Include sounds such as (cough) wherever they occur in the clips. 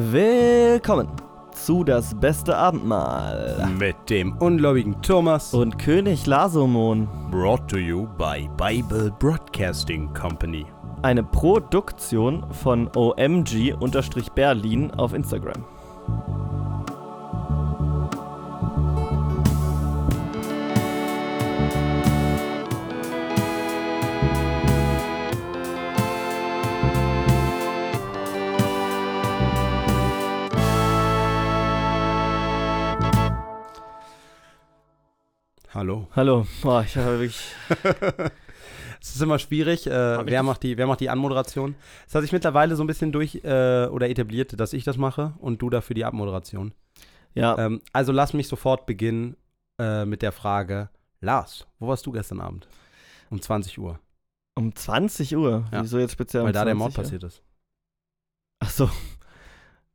Willkommen zu das beste Abendmahl Mit dem ungläubigen Thomas. und König Lasomon, Brought to you by Bible Broadcasting Company. eine Produktion von OMG-Berlin auf Instagram. Hallo. Boah, ich habe wirklich. (laughs) Es ist immer schwierig, äh, wer, macht die, wer macht die Anmoderation. Es hat sich mittlerweile so ein bisschen durch äh, oder etabliert, dass ich das mache und du dafür die Abmoderation. Ja, Ähm, also lass mich sofort beginnen äh, mit der Frage: Lars, wo warst du gestern Abend? Um 20 Uhr. um 20 Uhr. Ja. Wieso jetzt speziell weil um da der 20 Mord Uhr? passiert ist. Ach so.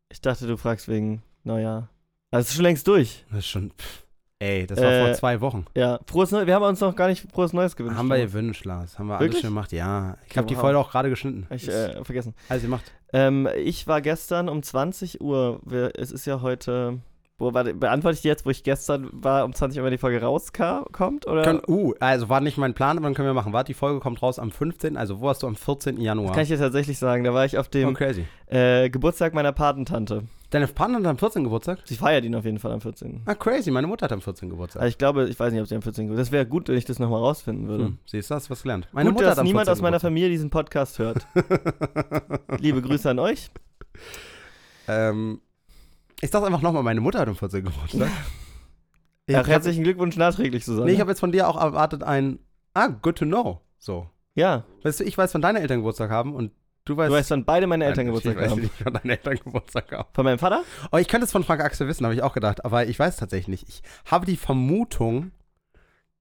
Ich dachte, du fragst wegen Neujahr. Also, es ist schon längst durch. Das ist schon. Pff, ey, das war Äh, vor zwei Wochen. Ja, frohes Neues. Wir haben uns noch gar nicht frohes Neues gewünscht. Haben wir gewünscht, Lars. Haben wir alles Wirklich? schon gemacht. Ja. Ich habe die. Folge auch gerade geschnitten. Ich, äh, vergessen. alles gemacht. Ähm, ich war gestern um 20 Uhr. Es ist ja heute. Wo, warte, beantworte ich die jetzt, wo ich gestern war, um 20 Uhr, wenn die Folge rauskommt? Oder Können, uh, also war nicht mein Plan, aber dann können wir machen. Warte, die Folge kommt raus am 15. Also wo warst du am 14. Januar? das kann ich dir tatsächlich sagen. Da war ich auf oh, dem crazy. äh, Geburtstag meiner Patentante. Deine Partnerin hat am 14. Geburtstag? Sie feiert ihn auf jeden Fall am 14. Ah, crazy. Meine Mutter hat am 14. Geburtstag. Also ich glaube, ich weiß nicht, ob sie am 14. Geburtstag Das wäre gut, wenn ich das nochmal rausfinden würde. Hm, siehst du, hast was gelernt. Meine gut, Mutter dass hat am niemand 14. aus meiner Geburtstag. Familie diesen Podcast hört. (laughs) Liebe Grüße an euch. Ähm, ich sag einfach nochmal, meine Mutter hat am 14. Geburtstag. (laughs) Ich Ach, herzlichen Glückwunsch nachträglich, Susanne. Nee, ich habe jetzt von dir auch erwartet ein, ah, good to know. So. ja, Weißt du, ich weiß, wann deine Eltern Geburtstag haben und du weißt. du weißt, wann beide meine Eltern Nein, Geburtstag ich weiß haben. nicht, wann deine Eltern Geburtstag haben. Von meinem Vater? Oh, ich könnte es von Frank Axel wissen, habe ich auch gedacht, aber ich weiß tatsächlich nicht. Ich habe die Vermutung,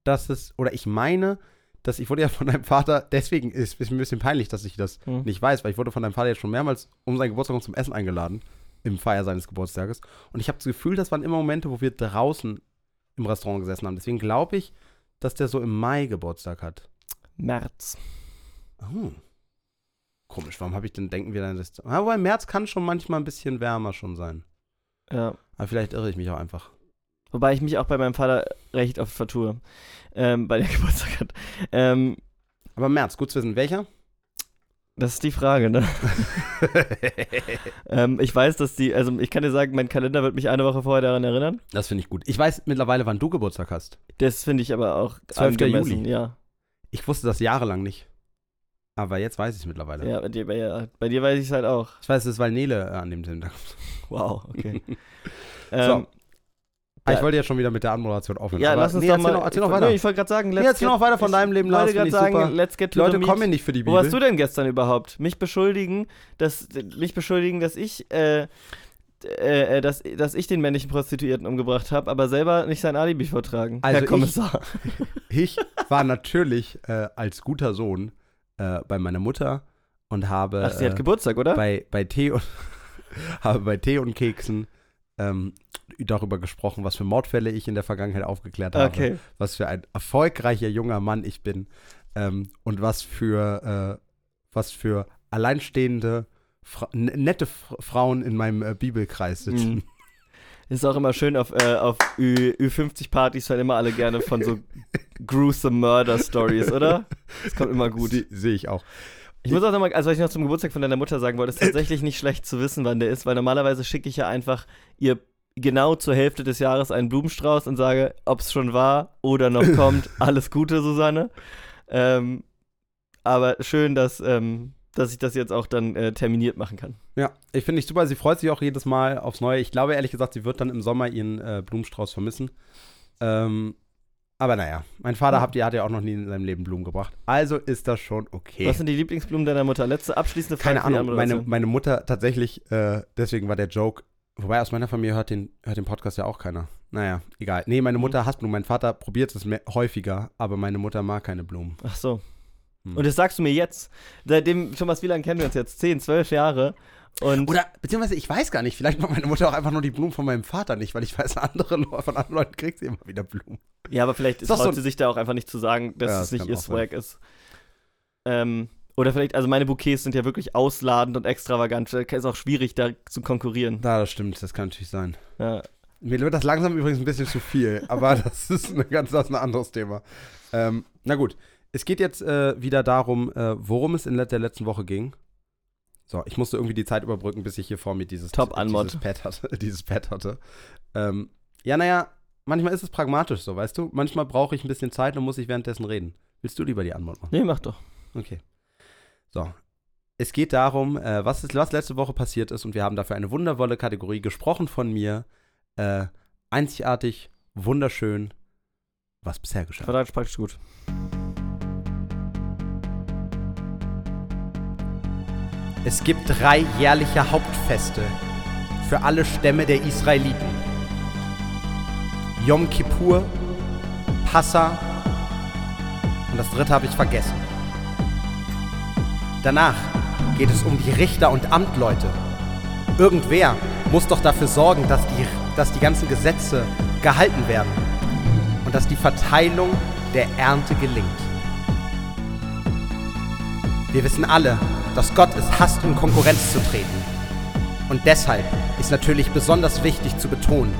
dass es, oder ich meine, dass ich wurde ja von deinem Vater, deswegen ist es mir ein bisschen peinlich, dass ich das Hm. nicht weiß, weil ich wurde von deinem Vater jetzt schon mehrmals um seinen Geburtstag zum Essen eingeladen, im Feier seines Geburtstages. Und ich habe das Gefühl, das waren immer Momente, wo wir draußen im Restaurant gesessen haben. Deswegen glaube ich, dass der so im Mai Geburtstag hat. März. Oh. Komisch, warum habe ich denn, denken wir dann, das. Aber im März kann schon manchmal ein bisschen wärmer schon sein. Ja. Aber vielleicht irre ich mich auch einfach. Wobei ich mich auch bei meinem Vater recht oft vertue, ähm, weil der (laughs) Geburtstag hat. Ähm, Aber März, gut zu wissen. Welcher? das ist die Frage, ne? (laughs) ähm, ich weiß, dass die, also ich kann dir sagen, mein Kalender wird mich eine Woche vorher daran erinnern. das finde ich gut. Ich weiß mittlerweile, wann du Geburtstag hast. Das finde ich aber auch 12. angemessen, Juli. Ja, Ich wusste das jahrelang nicht. Aber jetzt weiß ich es mittlerweile. ja, bei dir, bei, ja, bei dir weiß ich es halt auch. Ich weiß, es ist, weil Nele äh, an dem Tag kommt. Wow, okay. (laughs) (laughs) ähm, Ah, Ja. ich wollte jetzt schon wieder mit der Anmoderation aufhören. ja, lass uns nee, doch mal. Noch, erzähl ich, noch weiter. Nee, ich wollte gerade sagen, nee, erzähl noch weiter von ich deinem Leben, Lars. wollte Finde gerade ich sagen, let's get to Leute kommen nicht für die Wo Bibel. warst du denn gestern überhaupt? Mich beschuldigen, dass mich beschuldigen, dass ich äh, äh, dass, dass ich den männlichen Prostituierten umgebracht habe, aber selber nicht sein Alibi vortragen. Also Herr ich- Kommissar. (laughs) Ich war natürlich äh, als guter Sohn äh, bei meiner Mutter und habe Ach, sie hat äh, Geburtstag, oder? bei, bei Tee und (laughs) habe bei Tee und Keksen ähm, darüber gesprochen, was für Mordfälle ich in der Vergangenheit aufgeklärt habe, okay. was für ein erfolgreicher junger Mann ich bin ähm, und was für äh, was für alleinstehende Fra nette Frauen in meinem äh, Bibelkreis sitzen. Ist auch immer schön auf, äh, auf Ü, Ü50-Partys hören immer alle gerne von so gruesome Murder-Stories, oder? Das kommt immer gut. Sehe ich auch. Ich muss auch nochmal, also was ich noch zum Geburtstag von deiner Mutter sagen wollte, ist tatsächlich nicht schlecht zu wissen, wann der ist, weil normalerweise schicke ich ja einfach ihr genau zur Hälfte des Jahres einen Blumenstrauß und sage, ob es schon war oder noch kommt, (laughs) alles Gute, Susanne. Ähm, aber schön, dass, ähm, dass ich das jetzt auch dann äh, terminiert machen kann. Ja, ich finde ich super. Sie freut sich auch jedes Mal aufs Neue. Ich glaube ehrlich gesagt, sie wird dann im Sommer ihren äh, Blumenstrauß vermissen. Ähm, aber naja, mein Vater hat, ja, hat ja auch noch nie in seinem Leben Blumen gebracht. Also ist das schon okay. Was sind die Lieblingsblumen deiner Mutter? Letzte abschließende Frage. Keine Ahnung, meine, meine Mutter tatsächlich, äh, deswegen war der Joke, wobei aus meiner Familie hört den, hört den Podcast ja auch keiner. Naja, egal. Nee, meine Mutter hasst Blumen. Mein Vater probiert es mehr, häufiger, aber meine Mutter mag keine Blumen. Ach so. Hm. Und das sagst du mir jetzt. Seitdem, Thomas, wie lange kennen wir uns jetzt? 10, 12 Jahre. Und Oder, beziehungsweise, ich weiß gar nicht, vielleicht mag meine Mutter auch einfach nur die Blumen von meinem Vater nicht, weil ich weiß, andere, von anderen Leuten kriegt sie immer wieder Blumen. Ja, aber vielleicht traut so- sie sich da auch einfach nicht zu sagen, dass Ja, es das nicht ihr auch sein. Swag ist. Ähm, Oder vielleicht, also meine Bouquets sind ja wirklich ausladend und extravagant. Ist auch schwierig, da zu konkurrieren. Ja, das stimmt, das kann natürlich sein. Ja. Mir wird das langsam übrigens ein bisschen zu viel, aber (laughs) das ist eine ganz das ist ein anderes Thema. Ähm, na gut, es geht jetzt äh, wieder darum, äh, worum es in der letzten Woche ging. So, ich musste irgendwie die Zeit überbrücken, bis ich hier vor mir dieses, Top dieses Pad hatte. (laughs) dieses Pad hatte. Ähm, ja, naja, manchmal ist es pragmatisch so, weißt du? Manchmal brauche ich ein bisschen Zeit und muss ich währenddessen reden. Willst du lieber die Anmod machen? Nee, mach doch. Okay. So. Es geht darum, äh, was, ist, was letzte Woche passiert ist und wir haben dafür eine wundervolle Kategorie gesprochen von mir. Äh, einzigartig, wunderschön, was bisher geschah. Quadratisch praktisch gut. Es gibt drei jährliche Hauptfeste für alle Stämme der Israeliten. Yom Kippur, Passa und das dritte habe ich vergessen. Danach geht es um die Richter und Amtleute. Irgendwer muss doch dafür sorgen, dass die, dass die ganzen Gesetze gehalten werden und dass die Verteilung der Ernte gelingt. Wir wissen alle, dass Gott es hasst, in Konkurrenz zu treten. Und deshalb ist natürlich besonders wichtig zu betonen,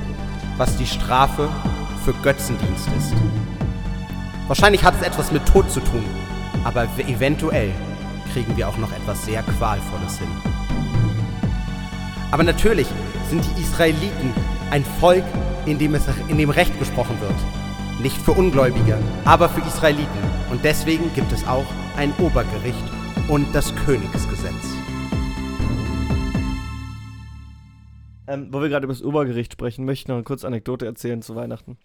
was die Strafe für Götzendienst ist. Wahrscheinlich hat es etwas mit Tod zu tun, aber eventuell kriegen wir auch noch etwas sehr Qualvolles hin. Aber natürlich sind die Israeliten ein Volk, in dem, es, in dem Recht gesprochen wird. Nicht für Ungläubige, aber für Israeliten. Und deswegen gibt es auch ein Obergericht und das Königsgesetz. Ähm, wo wir gerade über das Obergericht sprechen, möchte ich noch eine kurze Anekdote erzählen zu Weihnachten.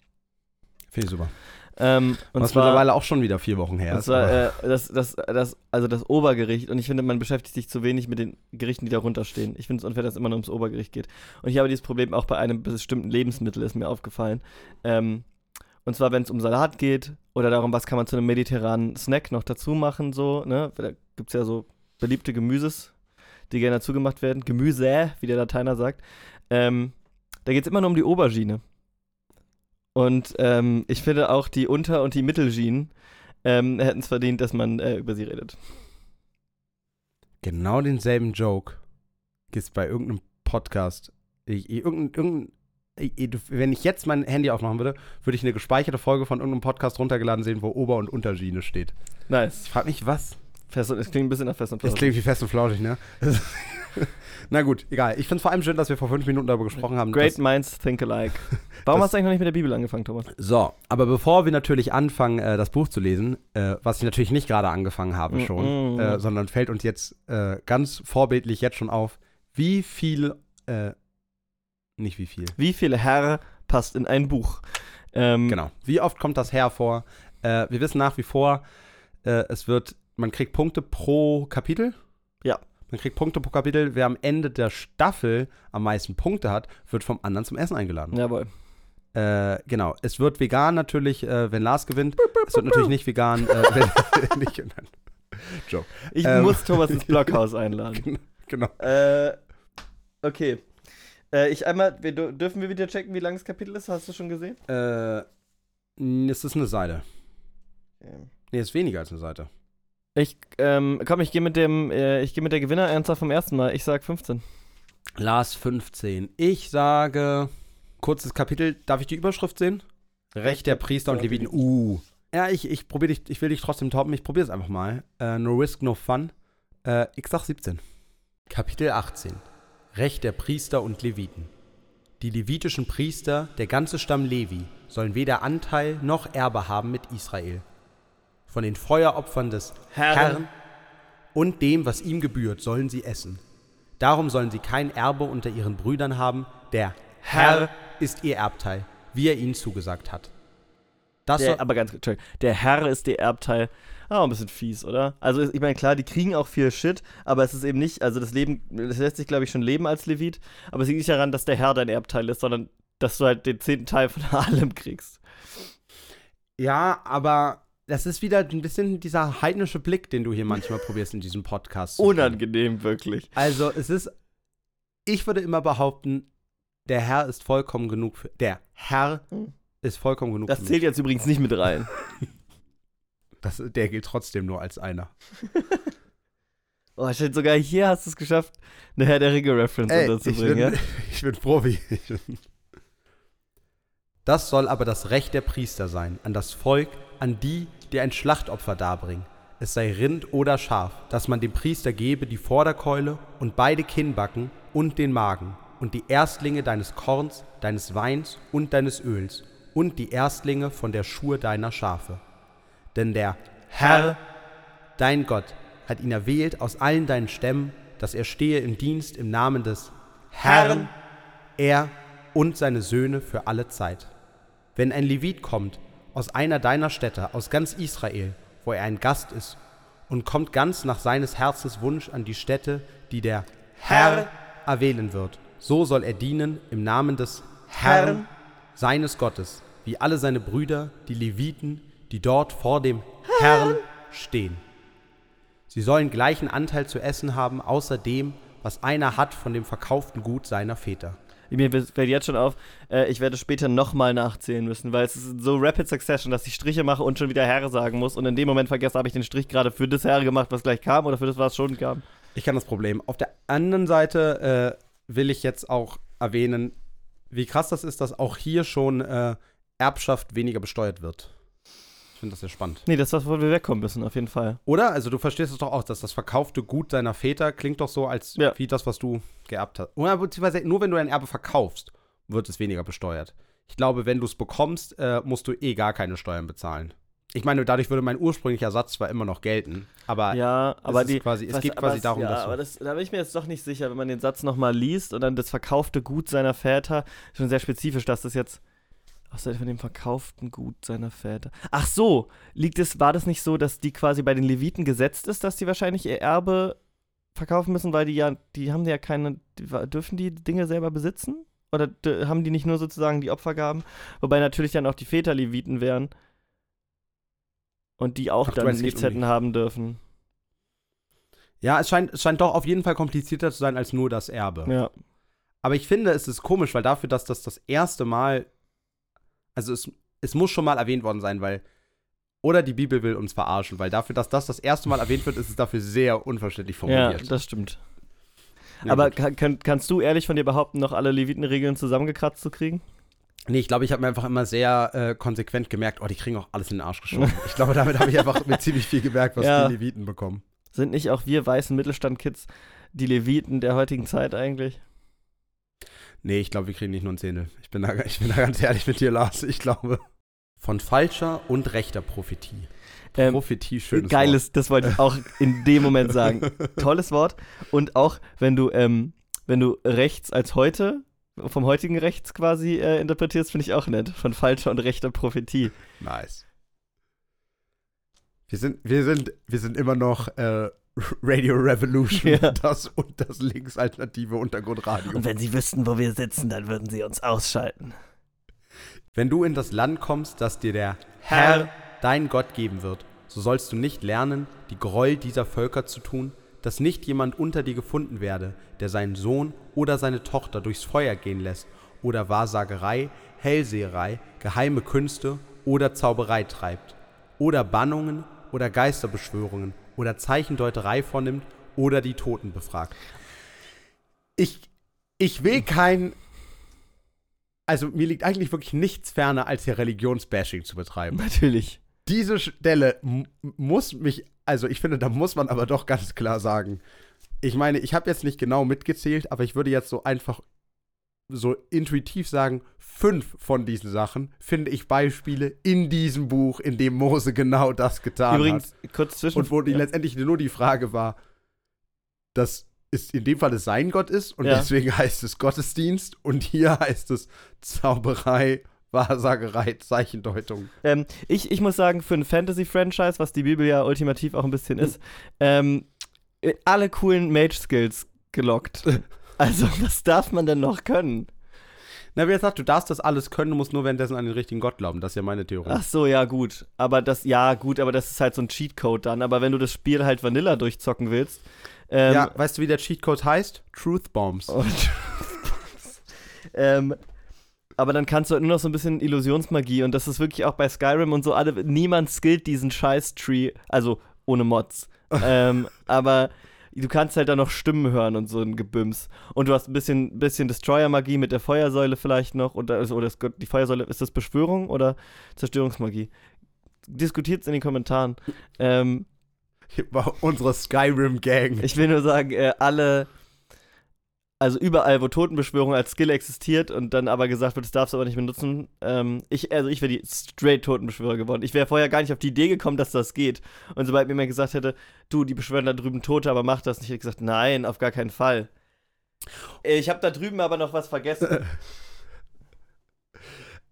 Ich super. Ähm, und Was zwar, mittlerweile auch schon wieder vier Wochen her ist. zwar äh, das, das, das, also das Obergericht. Und ich finde, man beschäftigt sich zu wenig mit den Gerichten, die darunter stehen. Ich finde es unfair, dass es immer nur ums Obergericht geht. Und ich habe dieses Problem auch bei einem bestimmten Lebensmittel, ist mir aufgefallen. Ähm, und zwar, wenn es um Salat geht oder darum, was kann man zu einem mediterranen Snack noch dazu machen, so, ne? Da gibt es ja so beliebte Gemüses, die gerne dazu gemacht werden. Gemüse, wie der Lateiner sagt. Ähm, da geht es immer nur um die Aubergine. Und ähm, ich finde auch die Unter- und die Mittelginen ähm, hätten es verdient, dass man äh, über sie redet. Genau denselben Joke gibt es bei irgendeinem Podcast. Ich, ich, irgendein, irgendein, wenn ich jetzt mein Handy aufmachen würde, würde ich eine gespeicherte Folge von irgendeinem Podcast runtergeladen sehen, wo Ober- und Unterschiene steht. Nice. Ich frage mich, was? Fest, und- es klingt ein bisschen nach Fest und Das Flauschig. klingt wie fest und flauschig, ne? (laughs) Na gut, egal. Ich finde es vor allem schön, dass wir vor fünf Minuten darüber gesprochen haben. Great minds think alike. (laughs) Warum hast du eigentlich noch nicht mit der Bibel angefangen, Thomas? So, aber bevor wir natürlich anfangen, äh, das Buch zu lesen, äh, was ich natürlich nicht gerade angefangen habe Mm, schon, mm. äh, sondern fällt uns jetzt äh, ganz vorbildlich jetzt schon auf, wie viel, äh, nicht wie viel, Wie viele Herr passt in ein Buch? Ähm, genau, wie oft kommt das hervor? Äh, wir wissen nach wie vor, äh, es wird, man kriegt Punkte pro Kapitel. Ja. Man kriegt Punkte pro Kapitel. Wer am Ende der Staffel am meisten Punkte hat, wird vom anderen zum Essen eingeladen. Jawohl. Äh, genau. Es wird vegan natürlich, äh, wenn Lars gewinnt. Es wird natürlich nicht vegan, äh, (laughs) wenn (laughs) nicht. Nein. Joke. Ich Ähm. muss Thomas ins (laughs) Blockhaus einladen. Genau. äh, okay. Äh, ich einmal, wir, dür- dürfen wir wieder checken, wie lang das Kapitel ist? Hast du schon gesehen? Äh, es ist eine Seite. Ähm. Nee, es ist weniger als eine Seite. Ich, ähm, komm, ich gehe mit dem, äh, ich gehe mit der Gewinneranzahl vom ersten Mal. Ich sag 15. Lars 15. Ich sage, kurzes Kapitel. Darf ich die Überschrift sehen? Recht der Priester und Leviten. Uh. Ja, ich, ich probiere dich, ich will dich trotzdem toppen. Ich probiere es einfach mal. Äh, no risk, no fun. Äh, ich sag 17. Kapitel 18. Recht der Priester und Leviten. Die levitischen Priester, der ganze Stamm Levi, sollen weder Anteil noch Erbe haben mit Israel. Von den Feueropfern des Herrn. Herrn und dem, was ihm gebührt, sollen sie essen. Darum sollen sie kein Erbe unter ihren Brüdern haben. Der Herr, Herr ist ihr Erbteil, wie er ihnen zugesagt hat. Das Der, soll, aber ganz der Herr ist der Erbteil. Ah, ein bisschen fies, oder? Also, ich meine, klar, die kriegen auch viel Shit, aber es ist eben nicht, also das Leben, das lässt sich, glaube ich, schon leben als Levit, aber es liegt nicht daran, dass der Herr dein Erbteil ist, sondern dass du halt den zehnten Teil von (laughs) allem kriegst. ja, aber das ist wieder ein bisschen dieser heidnische Blick, den du hier manchmal (laughs) probierst in diesem Podcast. Unangenehm, wirklich. Also, es ist, ich würde immer behaupten, der Herr ist vollkommen genug für, der Herr Hm. ist vollkommen genug Das zählt jetzt übrigens nicht mit rein. (laughs) Das, der gilt trotzdem nur als einer. (laughs) Oh, shit, sogar hier hast du es geschafft, eine Herr der Ringe-Reference Ey, ich, unterzubringen, bin, ja? (laughs) ich bin Profi. Ich bin- Das soll aber das Recht der Priester sein, an das Volk, an die, die ein Schlachtopfer darbringen. Es sei Rind oder Schaf, dass man dem Priester gebe die Vorderkeule und beide Kinnbacken und den Magen und die Erstlinge deines Korns, deines Weins und deines Öls und die Erstlinge von der Schur deiner Schafe. Denn der Herr, dein Gott, hat ihn erwählt aus allen deinen Stämmen, dass er stehe im Dienst im Namen des Herrn, er und seine Söhne für alle Zeit. Wenn ein Levit kommt aus einer deiner Städte, aus ganz Israel, wo er ein Gast ist, und kommt ganz nach seines Herzens Wunsch an die Stätte, die der Herr erwählen wird, so soll er dienen im Namen des Herrn, seines Gottes, wie alle seine Brüder, die Leviten, die dort vor dem Herrn stehen. Sie sollen gleichen Anteil zu essen haben, außer dem, was einer hat von dem verkauften Gut seiner Väter. Mir fällt jetzt schon auf, äh, ich werde später nochmal nachzählen müssen, weil es ist so Rapid Succession, dass ich Striche mache und schon wieder Herr sagen muss und in dem Moment vergesse, habe ich den Strich gerade für das Herr gemacht, was gleich kam oder für das, was schon kam. Ich kann das Problem. Auf der anderen Seite äh, will ich jetzt auch erwähnen, wie krass das ist, dass auch hier schon äh, Erbschaft weniger besteuert wird. Ich finde das sehr spannend. Nee, das ist was, wo wir wegkommen müssen, auf jeden Fall. Oder? Also du verstehst es doch auch, dass das verkaufte Gut deiner Väter klingt doch so, als Ja. wie das, was du geerbt hast. Oder beziehungsweise nur wenn du ein Erbe verkaufst, wird es weniger besteuert. Ich glaube, wenn du es bekommst, äh, musst du eh gar keine Steuern bezahlen. Ich meine, dadurch würde mein ursprünglicher Satz zwar immer noch gelten, aber Ja, aber ist die. quasi, es was- geht quasi es- darum, ja, dass aber das, da bin ich mir jetzt doch nicht sicher, wenn man den Satz nochmal liest und dann das verkaufte Gut seiner Väter, schon sehr spezifisch, dass das jetzt außer von dem verkauften Gut seiner Väter. Ach so, liegt es, war das nicht so, dass die quasi bei den Leviten gesetzt ist, dass die wahrscheinlich ihr Erbe verkaufen müssen, weil die ja, die haben ja keine, die, dürfen die Dinge selber besitzen? Oder haben die nicht nur sozusagen die Opfergaben? Wobei natürlich dann auch die Väter Leviten wären. Und die auch Ach, dann nichts hätten haben dürfen. ja, es scheint, es scheint doch auf jeden Fall komplizierter zu sein als nur das Erbe. Ja. Aber ich finde, es ist komisch, weil dafür, dass das das erste Mal, also es, es muss schon mal erwähnt worden sein, weil, oder die Bibel will uns verarschen, weil dafür, dass das das erste Mal erwähnt wird, ist es dafür sehr unverständlich Ja, formuliert. das stimmt. Ja, Aber kann, kann, kannst du ehrlich von dir behaupten, noch alle Levitenregeln zusammengekratzt zu kriegen? nee, ich glaube, ich habe mir einfach immer sehr äh, konsequent gemerkt, oh, die kriegen auch alles in den Arsch geschoben. ich glaube, damit habe ich einfach mit (laughs) ziemlich viel gemerkt, was Ja. die Leviten bekommen. Sind nicht auch wir weißen Mittelstand-Kids die Leviten der heutigen Zeit eigentlich? Nee, ich glaube, wir kriegen nicht nur ein Zehntel. Ich bin, da, (laughs) ich bin da ganz ehrlich mit dir, Lars. Ich glaube. Von falscher und rechter Prophetie. Ähm, Prophetie, schönes Geiles, das wollte ich auch in dem Moment sagen. (laughs) Tolles Wort. Und auch, wenn du, ähm, wenn du rechts als heute, vom heutigen Rechts quasi äh, interpretierst, finde ich auch nett. Von falscher und rechter Prophetie. Wort. Nice. Wir sind, wir sind, wir sind immer noch äh, Radio Revolution, Ja. das und das linksalternative Untergrundradio. Und wenn sie wüssten, wo wir sitzen, dann würden sie uns ausschalten. Wenn du in das Land kommst, das dir der Herr, dein Gott geben wird, so sollst du nicht lernen, die Gräuel dieser Völker zu tun, dass nicht jemand unter dir gefunden werde, der seinen Sohn oder seine Tochter durchs Feuer gehen lässt oder Wahrsagerei, Hellseherei, geheime Künste oder Zauberei treibt oder Bannungen oder Geisterbeschwörungen oder Zeichendeuterei vornimmt oder die Toten befragt. Ich, ich will kein also mir liegt eigentlich wirklich nichts ferner, als hier Religionsbashing zu betreiben. Natürlich. Diese Stelle muss mich, also ich finde, da muss man aber doch ganz klar sagen. Ich meine, ich habe jetzt nicht genau mitgezählt, aber ich würde jetzt so einfach so intuitiv sagen, fünf von diesen Sachen finde ich Beispiele in diesem Buch, in dem Mose genau das getan hat. Übrigens, kurz zwischen. Und wo die ja. letztendlich nur die Frage war, dass es in dem Fall es sein Gott ist und Ja. deswegen (laughs) heißt es Gottesdienst und hier heißt es Zauberei, Wahrsagerei, Zeichendeutung. Ähm, ich, ich muss sagen, für ein Fantasy-Franchise, was die Bibel ja ultimativ auch ein bisschen ist, ähm, äh, alle coolen Mage-Skills gelockt. (laughs) Also, was darf man denn noch können? Na, wie gesagt, du darfst das alles können, du musst nur währenddessen an den richtigen Gott glauben. Das ist ja meine Theorie. Ach so, ja, gut. Aber das, ja, gut, aber das ist halt so ein Cheatcode dann. Aber wenn du das Spiel halt Vanilla durchzocken willst, ähm, ja, weißt du, wie der Cheatcode heißt? Truth Bombs. (laughs) Und ähm, aber dann kannst du halt nur noch so ein bisschen Illusionsmagie und das ist wirklich auch bei Skyrim und so alle, niemand skillt diesen Scheiß-Tree, also ohne Mods. (laughs) ähm, aber du kannst halt da noch Stimmen hören und so ein Gebüms. Und du hast ein bisschen, bisschen Destroyer-Magie mit der Feuersäule vielleicht noch. Oder, also, oder die Feuersäule, ist das Beschwörung oder Zerstörungsmagie? Diskutiert es in den Kommentaren. ähm, (laughs) Unsere Skyrim-Gang. ich will nur sagen, äh, alle also überall, wo Totenbeschwörung als Skill existiert und dann aber gesagt wird, das darfst du aber nicht benutzen. Ähm, ich, also ich wäre die straight Totenbeschwörer geworden. Ich wäre vorher gar nicht auf die Idee gekommen, dass das geht. Und sobald mir jemand gesagt hätte, du, die beschwören da drüben Tote, aber mach das nicht, hätte ich gesagt, nein, auf gar keinen Fall. Ich habe da drüben aber noch was vergessen. (laughs)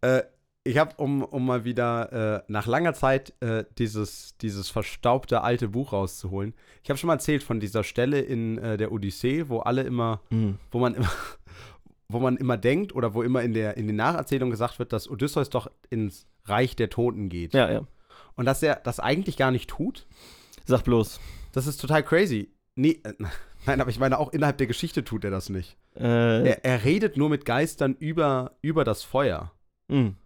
äh, ich habe, um, um mal wieder äh, nach langer Zeit äh, dieses, dieses verstaubte alte Buch rauszuholen. Ich habe schon mal erzählt von dieser Stelle in äh, der Odyssee, wo alle immer, mhm. wo man immer, (laughs) wo man immer denkt oder wo immer in der in den Nacherzählungen gesagt wird, dass Odysseus doch ins Reich der Toten geht. Ja, ja. Und dass er das eigentlich gar nicht tut. Sag bloß. Das ist total crazy. Nee, äh, (laughs) nein, aber ich meine, auch innerhalb der Geschichte tut er das nicht. Äh. Er, er, redet nur mit Geistern über, über das Feuer. Mhm.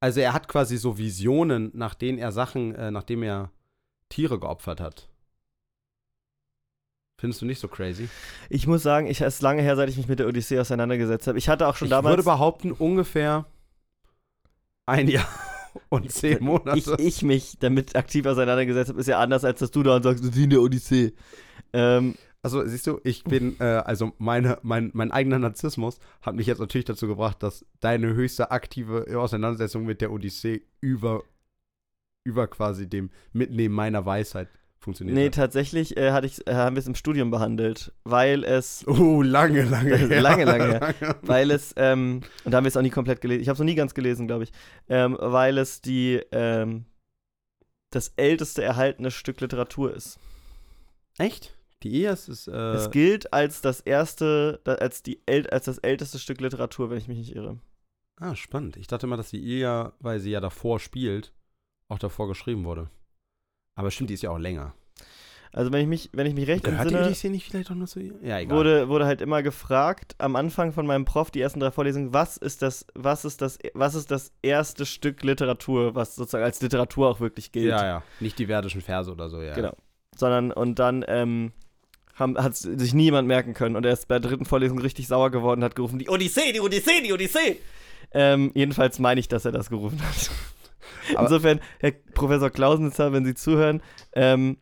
Also er hat quasi so Visionen, nach denen er Sachen, äh, nachdem er Tiere geopfert hat. Findest du nicht so crazy? Ich muss sagen, ich ist lange her, seit ich mich mit der Odyssee auseinandergesetzt habe. Ich hatte auch schon ich damals. Ich würde behaupten, ungefähr ein Jahr (laughs) und zehn Monate. Ich, ich mich damit aktiv auseinandergesetzt habe, ist ja anders, als dass du da und sagst, das ist wie in der Odyssee. Ähm, also siehst du, ich bin, äh, also meine, mein, mein eigener Narzissmus hat mich jetzt natürlich dazu gebracht, dass deine höchste aktive Auseinandersetzung mit der Odyssee über, über quasi dem Mitnehmen meiner Weisheit funktioniert nee, hat. tatsächlich äh, hatte ich, äh, haben wir es im Studium behandelt, weil es. Oh, lange, lange (laughs) her. lange, (laughs) lange her. weil es, ähm, und da haben wir es auch nie komplett gelesen. Ich habe es noch nie ganz gelesen, glaube ich. Ähm, weil es die, ähm, das älteste erhaltene Stück Literatur ist. Echt? Die Ilias ist. Äh es gilt als das erste, als, die, als das älteste Stück Literatur, wenn ich mich nicht irre. Ah, spannend. Ich dachte immer, dass die Ilia, weil sie ja davor spielt, auch davor geschrieben wurde. Aber stimmt, die ist ja auch länger. Also wenn ich mich, wenn ich mich recht Hört entsinne, die nicht vielleicht auch nur so? Ja, egal. Wurde, wurde halt immer gefragt am Anfang von meinem Prof die ersten drei Vorlesungen, was ist das, was ist das, was ist das erste Stück Literatur, was sozusagen als Literatur auch wirklich gilt. Ja, ja. Nicht die verdischen Verse oder so, ja. Genau. Sondern und dann ähm, hat sich niemand merken können und er ist bei der dritten Vorlesung richtig sauer geworden und hat gerufen, die Odyssee, die Odyssee, die Odyssee. Ähm, jedenfalls meine ich, dass er das gerufen hat. (laughs) Aber Insofern, Herr Professor Klausnitzer, wenn Sie zuhören, ähm,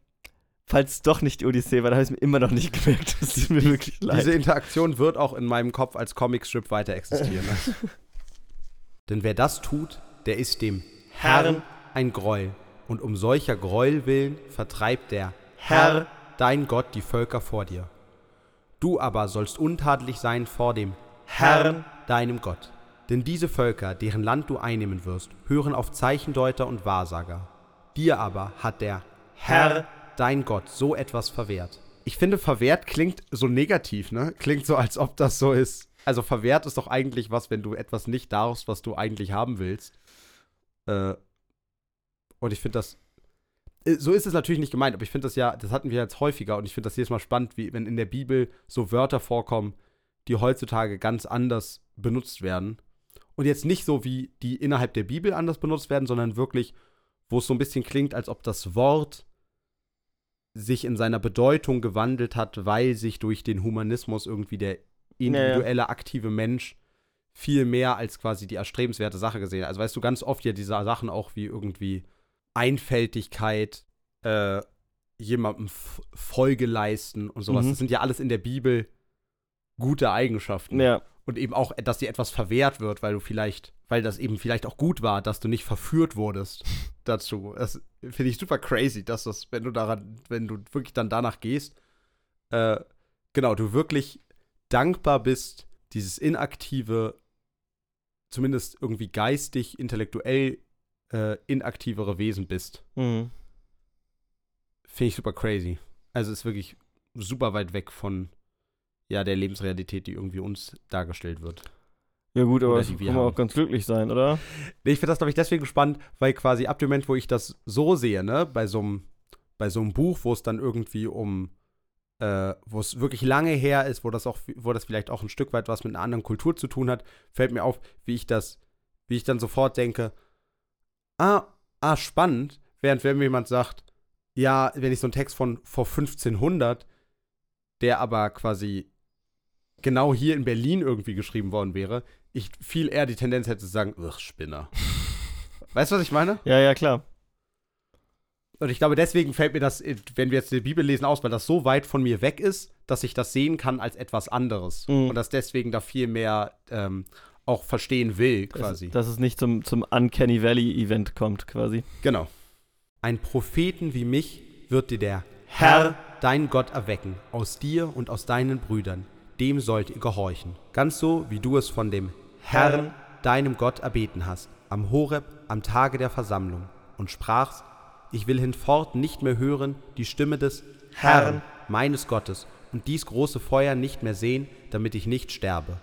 falls es doch nicht die Odyssee war, dann habe ich es mir immer noch nicht gemerkt. Das tut mir wirklich leid. Diese Interaktion wird auch in meinem Kopf als Comicstrip weiter existieren. (laughs) Denn wer das tut, der ist dem Herrn ein Gräuel. Und um solcher Gräuel willen vertreibt der Herr dein Gott die Völker vor dir. Du aber sollst untadelig sein vor dem Herrn, deinem Gott. Denn diese Völker, deren Land du einnehmen wirst, hören auf Zeichendeuter und Wahrsager. Dir aber hat der Herr, dein Gott, so etwas verwehrt. Ich finde, verwehrt klingt so negativ, ne? Klingt so, als ob das so ist. Also verwehrt ist doch eigentlich was, wenn du etwas nicht darfst, was du eigentlich haben willst. Äh, und ich finde das so ist es natürlich nicht gemeint, aber ich finde das ja, das hatten wir jetzt häufiger und ich finde das jedes Mal spannend, wie wenn in der Bibel so Wörter vorkommen, die heutzutage ganz anders benutzt werden. Und jetzt nicht so, wie die innerhalb der Bibel anders benutzt werden, sondern wirklich, wo es so ein bisschen klingt, als ob das Wort sich in seiner Bedeutung gewandelt hat, weil sich durch den Humanismus irgendwie der individuelle, aktive Mensch viel mehr als quasi die erstrebenswerte Sache gesehen hat. Also weißt du, ganz oft ja diese Sachen auch wie irgendwie Einfältigkeit, äh, jemandem Folge leisten und sowas. Mhm. Das sind ja alles in der Bibel gute Eigenschaften. Ja. Und eben auch, dass dir etwas verwehrt wird, weil du vielleicht, weil das eben vielleicht auch gut war, dass du nicht verführt wurdest (laughs) dazu. Das finde ich super crazy, dass das, wenn du daran, wenn du wirklich dann danach gehst, äh, genau, du wirklich dankbar bist, dieses inaktive, zumindest irgendwie geistig, intellektuell äh, inaktivere Wesen bist. Mhm. Finde ich super crazy. Also ist wirklich super weit weg von ja, der Lebensrealität, die irgendwie uns dargestellt wird. Ja gut, aber kann man auch ganz glücklich sein, oder? Ich finde das, glaube ich, deswegen spannend, weil quasi ab dem Moment, wo ich das so sehe, ne, bei so einem bei so einem Buch, wo es dann irgendwie um äh, wo es wirklich lange her ist, wo das auch, wo das vielleicht auch ein Stück weit was mit einer anderen Kultur zu tun hat, fällt mir auf, wie ich das, wie ich dann sofort denke, ah, ah, spannend, während wenn mir jemand sagt, ja, wenn ich so einen Text von vor 1500, der aber quasi genau hier in Berlin irgendwie geschrieben worden wäre, ich viel eher die Tendenz hätte zu sagen, ugh, Spinner. (laughs) weißt du, was ich meine? Ja, ja, klar. Und ich glaube, deswegen fällt mir das, wenn wir jetzt die Bibel lesen, aus, weil das so weit von mir weg ist, dass ich das sehen kann als etwas anderes. Mhm. Und das deswegen da viel mehr ähm, auch verstehen will, Dass, quasi. dass es nicht zum, zum Uncanny Valley-Event kommt, quasi. Genau. Ein Propheten wie mich wird dir der Herr, dein Gott erwecken, aus dir und aus deinen Brüdern. Dem sollt ihr gehorchen. Ganz so, wie du es von dem Herrn, deinem Gott, erbeten hast, am Horeb, am Tage der Versammlung, und sprachst, ich will hinfort nicht mehr hören die Stimme des Herrn, meines Gottes, und dies große Feuer nicht mehr sehen, damit ich nicht sterbe.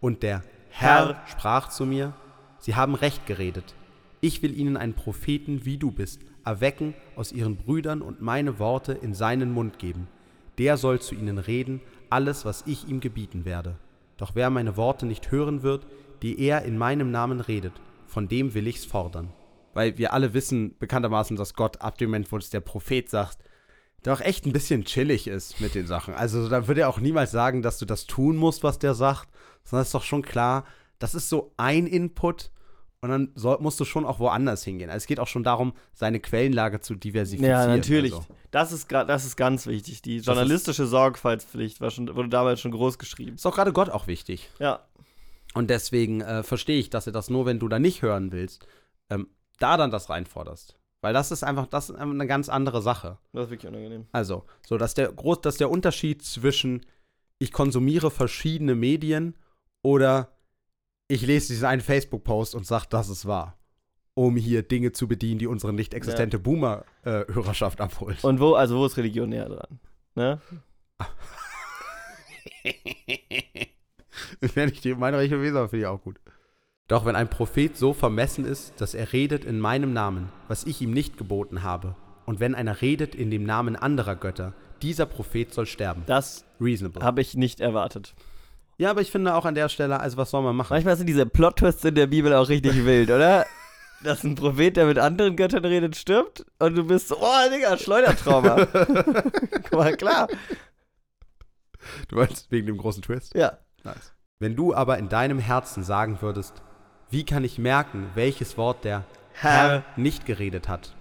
Und der Herr sprach zu mir, Sie haben recht geredet. Ich will ihnen einen Propheten, wie du bist, erwecken aus ihren Brüdern und meine Worte in seinen Mund geben. Der soll zu ihnen reden, alles, was ich ihm gebieten werde. Doch wer meine Worte nicht hören wird, die er in meinem Namen redet, von dem will ich's fordern. Weil wir alle wissen bekanntermaßen, dass Gott ab dem Moment, wo es der Prophet sagt, doch echt ein bisschen chillig ist mit den Sachen. Also da würde er auch niemals sagen, dass du das tun musst, was der sagt, sondern es ist doch schon klar, das ist so ein Input und dann soll, musst du schon auch woanders hingehen. Also es geht auch schon darum, seine Quellenlage zu diversifizieren. Ja, natürlich. Also. Das, ist, das ist ganz wichtig. Die journalistische Sorgfaltspflicht war schon, wurde damals schon groß geschrieben. Ist auch gerade Gott auch wichtig. Ja. Und deswegen äh, verstehe ich, dass er das nur, wenn du da nicht hören willst, ähm, da dann das reinforderst. Weil das ist einfach, das ist einfach eine ganz andere Sache. Das ist wirklich unangenehm. Also, so dass der groß, dass der Unterschied zwischen ich konsumiere verschiedene Medien oder ich lese diesen einen Facebook-Post und sage, das ist wahr. Um hier Dinge zu bedienen, die unsere nicht existente Boomer-Hörerschaft abholt. Und wo, also wo ist Religion näher dran? Ne? (laughs) wenn ich die meine Rechnung lese, finde ich auch gut. Doch wenn ein Prophet so vermessen ist, dass er redet in meinem Namen, was ich ihm nicht geboten habe, und wenn einer redet in dem Namen anderer Götter, dieser Prophet soll sterben. Das habe ich nicht erwartet. Ja, aber ich finde auch an der Stelle, also was soll man machen? Manchmal sind diese Plot-Twists in der Bibel auch richtig (laughs) wild, oder? Dass ein Prophet, der mit anderen Göttern redet, stirbt und du bist so, oh, Digga, Schleudertrauma. (laughs) Guck mal, klar. Du meinst wegen dem großen Twist? Ja. Nice. Wenn du aber in deinem Herzen sagen würdest, wie kann ich merken, welches Wort der Herr nicht geredet hat,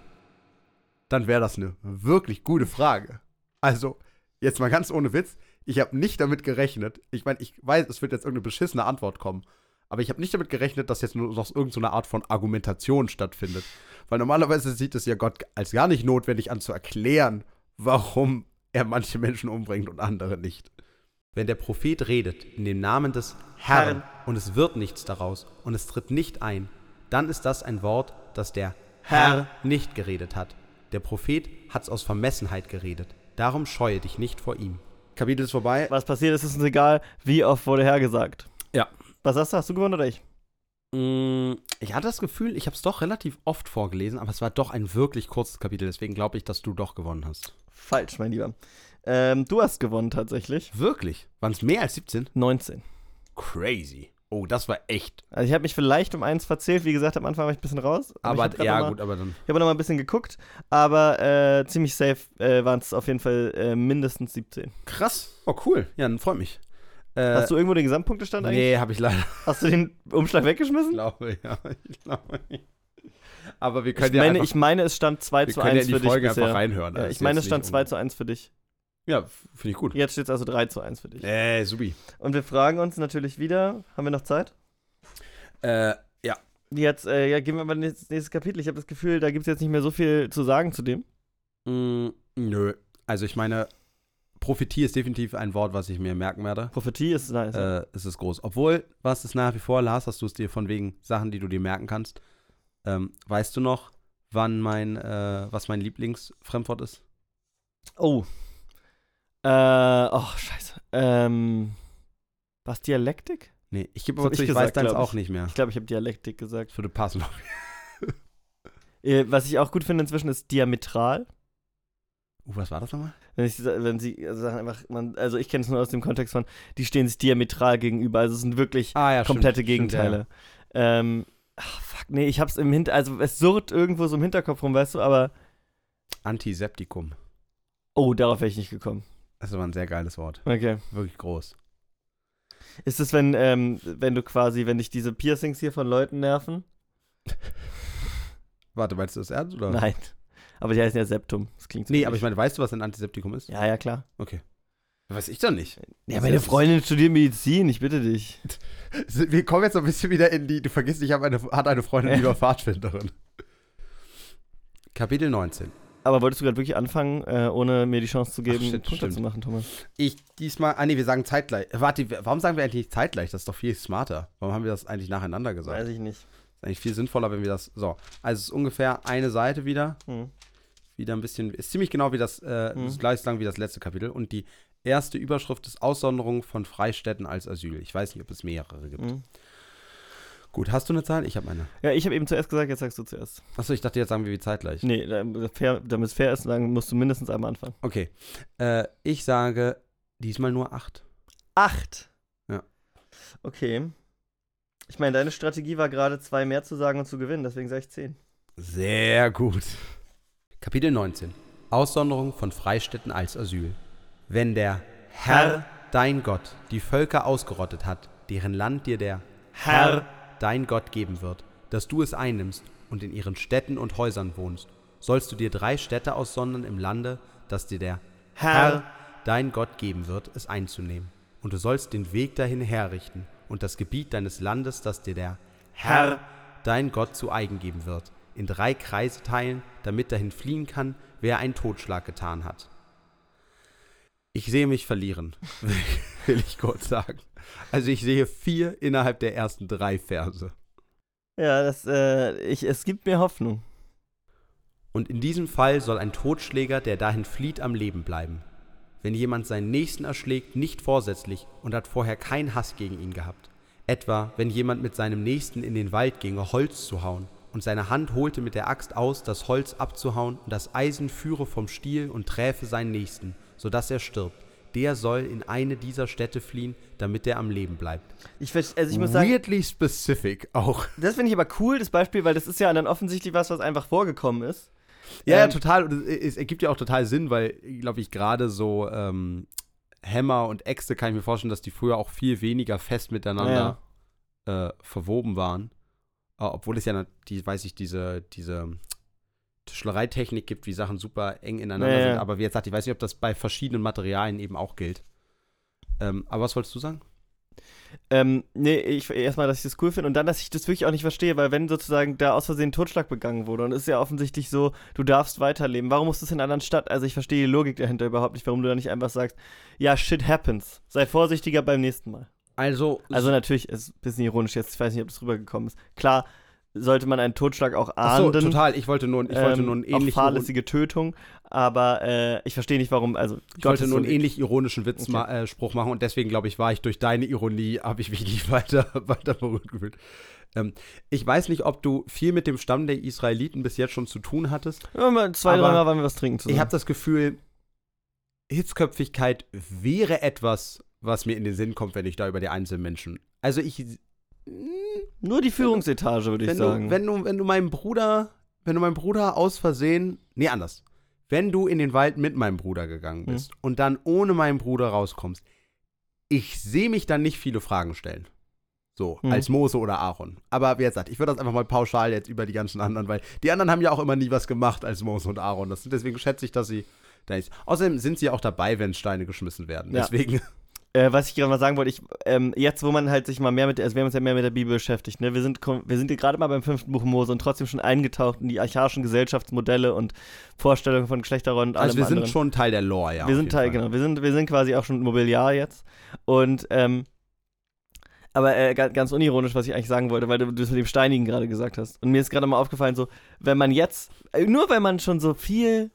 dann wäre das eine wirklich gute Frage. Also, jetzt mal ganz ohne Witz, ich habe nicht damit gerechnet, ich meine, ich weiß, es wird jetzt irgendeine beschissene Antwort kommen, aber ich habe nicht damit gerechnet, dass jetzt nur noch irgendeine so eine Art von Argumentation stattfindet. Weil normalerweise sieht es ja Gott als gar nicht notwendig an zu erklären, warum er manche Menschen umbringt und andere nicht. Wenn der Prophet redet in dem Namen des Herrn Herrn. und es wird nichts daraus und es tritt nicht ein, dann ist das ein Wort, das der Herr. Herr nicht geredet hat. Der Prophet hat's aus Vermessenheit geredet. Darum scheue dich nicht vor ihm. Kapitel ist vorbei. Was passiert ist, ist uns egal, wie oft wurde hergesagt. Ja. Was hast du? Hast du gewonnen oder ich? Mm, Ich hatte das Gefühl, ich habe es doch relativ oft vorgelesen, aber es war doch ein wirklich kurzes Kapitel. Deswegen glaube ich, dass du doch gewonnen hast. Falsch, mein Lieber. Ähm, du hast gewonnen tatsächlich. Wirklich? Waren es mehr als 17? 19. Crazy. Oh, das war echt. Also ich habe mich vielleicht um eins verzählt. Wie gesagt, am Anfang war ich ein bisschen raus. Aber, ich grad ja, mal, gut, aber dann. Ich habe noch mal ein bisschen geguckt, aber äh, ziemlich safe äh, waren es auf jeden Fall äh, mindestens 17. Krass. Oh, cool. Ja, dann freut mich. Äh, Hast du irgendwo den Gesamtpunktestand eigentlich? Nee, habe ich leider. Hast du den Umschlag weggeschmissen? glaube, ja. Ich glaube nicht. Aber wir Ich können ja meine, einfach, ich meine, es stand 2 wir zu können ja 1 in für die dich Folge bisher. einfach reinhören. Ja, Das ich meine, es stand nicht 2 zu 1 für dich. Ja, finde ich gut. Jetzt steht es also 3 zu 1 für dich. Äh, subi. Und wir fragen uns natürlich wieder, haben wir noch Zeit? Äh, ja. Jetzt äh, ja, gehen wir mal ins nächste Kapitel. Ich habe das Gefühl, da gibt es jetzt nicht mehr so viel zu sagen zu dem. Mm, nö. Also ich meine, Prophetie ist definitiv ein Wort, was ich mir merken werde. Prophetie ist nice. Äh, es ist groß. Obwohl, was ist nach wie vor, Lars, hast du es dir von wegen Sachen, die du dir merken kannst. Ähm, weißt du noch, wann mein, äh, was mein Lieblingsfremdwort ist? Oh. Äh, oh, scheiße. Ähm, was, Dialektik? Nee, ich gebe aber zu, ich ich weiß gesagt, deins auch ich. nicht mehr. Ich glaube, ich habe Dialektik gesagt. Das würde passen. (laughs) Äh, was ich auch gut finde inzwischen ist diametral. Uh, was war das nochmal? Wenn, ich, wenn sie sagen einfach, man, also ich kenne es nur aus dem Kontext von, die stehen sich diametral gegenüber. Also es sind wirklich Ah, ja, komplette stimmt, Gegenteile. Ähm, ach, fuck, nee, ich hab's im Hinter, also es surrt irgendwo so im Hinterkopf rum, weißt du, aber Stimmt. Antiseptikum. oh, darauf wäre ich nicht gekommen. Das ist aber ein sehr geiles Wort. Okay. Wirklich groß. Ist es, wenn, ähm, wenn du quasi, wenn dich diese Piercings hier von Leuten nerven? (laughs) Warte, meinst du das ernst? Oder? Nein. Aber die heißen ja Septum. Das klingt so Nee, aber ich meine, weißt du, was ein Antiseptikum ist? Ja, ja, klar. Okay. Weiß ich doch nicht. Ja, meine Freundin studiert Medizin, ich bitte dich. (laughs) Wir kommen jetzt ein bisschen wieder in die, du vergisst, ich habe eine, hat eine Freundin, die war Pfadfinderin. Kapitel 19. Aber wolltest du gerade wirklich anfangen, äh, ohne mir die Chance zu geben, Ach, shit, Punkte stimmt. zu machen, Thomas? Ich diesmal, ah nee, wir sagen zeitgleich. Warte, warum sagen wir eigentlich nicht zeitgleich? Das ist doch viel smarter. Warum haben wir das eigentlich nacheinander gesagt? Weiß ich nicht. ist eigentlich viel sinnvoller, wenn wir das, so. Also es ist ungefähr eine Seite wieder. Hm. Wieder ein bisschen, ist ziemlich genau wie das, äh, Mhm. ist gleich lang wie das letzte Kapitel. Und die erste Überschrift ist Aussonderung von Freistädten als Asyl. Ich weiß nicht, ob es mehrere gibt. Hm. Gut, hast du eine Zahl? Ich habe eine. Ja, ich habe eben zuerst gesagt, jetzt sagst du zuerst. Achso, ich dachte, jetzt sagen wir wie zeitgleich. Nee, damit es fair ist, sagen, musst du mindestens einmal anfangen. Okay. Äh, ich sage diesmal nur acht. Acht. Ja. Okay. Ich meine, deine Strategie war gerade zwei mehr zu sagen und zu gewinnen, deswegen sage ich zehn. Sehr gut. Kapitel 19. Aussonderung von Freistädten als Asyl. Wenn der Herr, dein Gott, die Völker ausgerottet hat, deren Land dir der Herr, dein Gott geben wird, dass du es einnimmst und in ihren Städten und Häusern wohnst, sollst du dir drei Städte aussondern im Lande, das dir der Herr, dein Gott geben wird, es einzunehmen. Und du sollst den Weg dahin herrichten und das Gebiet deines Landes, das dir der Herr, dein Gott zu eigen geben wird, in drei Kreise teilen, damit dahin fliehen kann, wer einen Totschlag getan hat. Ich sehe mich verlieren, (laughs) will ich kurz sagen. Also ich sehe vier innerhalb der ersten drei Verse. Ja, das, äh, ich, es gibt mir Hoffnung. Und in diesem Fall soll ein Totschläger, der dahin flieht, am Leben bleiben. Wenn jemand seinen Nächsten erschlägt, nicht vorsätzlich und hat vorher keinen Hass gegen ihn gehabt. Etwa, wenn jemand mit seinem Nächsten in den Wald ginge, Holz zu hauen, und seine Hand holte mit der Axt aus, das Holz abzuhauen, und das Eisen führe vom Stiel und träfe seinen Nächsten, so dass er stirbt. Der soll in eine dieser Städte fliehen, damit er am Leben bleibt. Ich, also ich muss sagen, Weirdly specific auch. das finde ich aber cool, das Beispiel, weil das ist ja dann offensichtlich was, was einfach vorgekommen ist. Ja, ja, Ähm, total. Und es, ergibt ja auch total Sinn, weil, glaube ich, gerade so ähm, Hämmer und Äxte kann ich mir vorstellen, dass die früher auch viel weniger fest miteinander äh, verwoben waren. Äh, obwohl es ja, die, weiß ich, diese, diese Tischlereitechnik gibt, wie Sachen super eng ineinander Ja, ja. sind. Aber wie gesagt, ich weiß nicht, ob das bei verschiedenen Materialien eben auch gilt. Ähm, aber was wolltest du sagen? Ähm, nee, ich erstmal, dass ich das cool finde und dann, dass ich das wirklich auch nicht verstehe, weil wenn sozusagen da aus Versehen Totschlag begangen wurde und es ist ja offensichtlich so, du darfst weiterleben, warum musst du es in einer anderen Stadt? Also ich verstehe die Logik dahinter überhaupt nicht, warum du da nicht einfach sagst, ja, shit happens, sei vorsichtiger beim nächsten Mal. Also, Also natürlich, ist ein bisschen ironisch jetzt, ich weiß nicht, ob das rübergekommen ist. Klar, sollte man einen Totschlag auch ach so, ahnden. total. Ich wollte nur, ich wollte ähm, nur einen ähnlichen fahrlässige Tötung, aber äh, ich verstehe nicht, warum, also Ich wollte nur einen ähnlich ironischen Witz Okay. ma äh, Spruch machen und deswegen glaube ich, war ich durch deine Ironie, habe ich mich (laughs) nicht weiter, weiter berührt gefühlt. Ähm, ich weiß nicht, ob du viel mit dem Stamm der Israeliten bis jetzt schon zu tun hattest. Ja, mal zwei, dreimal wollen wir was trinken zusammen. Ich habe das Gefühl, Hitzköpfigkeit wäre etwas, was mir in den Sinn kommt, wenn ich da über die einzelnen Menschen. Also ich. Nur die Führungsetage, würde ich Wenn sagen. du, wenn du, wenn du meinem Bruder, wenn du meinem Bruder aus Versehen, nee, anders. Wenn du in den Wald mit meinem Bruder gegangen Hm. bist und dann ohne meinen Bruder rauskommst, ich sehe mich dann nicht viele Fragen stellen. So, Hm. als Mose oder Aaron. Aber wie gesagt, ich würde das einfach mal pauschal jetzt über die ganzen anderen, weil die anderen haben ja auch immer nie was gemacht als Mose und Aaron. Das, deswegen schätze ich, dass sie da ist. Außerdem sind sie auch dabei, wenn Steine geschmissen werden. Ja. Deswegen, Äh, was ich gerade mal sagen wollte, ich, ähm, jetzt, wo man halt sich mal mehr mit, also wir haben uns ja mehr mit der Bibel beschäftigt, ne? Wir sind, wir sind hier gerade mal beim fünften Buch Mose und trotzdem schon eingetaucht in die archaischen Gesellschaftsmodelle und Vorstellungen von Geschlechterrollen und allem also wir sind anderen. schon Teil der Lore, ja. wir sind Teil, Fall. genau, wir sind, wir sind quasi auch schon Mobiliar jetzt. Und, ähm, aber äh, ga- ganz unironisch, was ich eigentlich sagen wollte, weil du das mit dem Steinigen gerade gesagt hast. Und mir ist gerade mal aufgefallen, so, wenn man jetzt, äh, nur weil man schon so viel,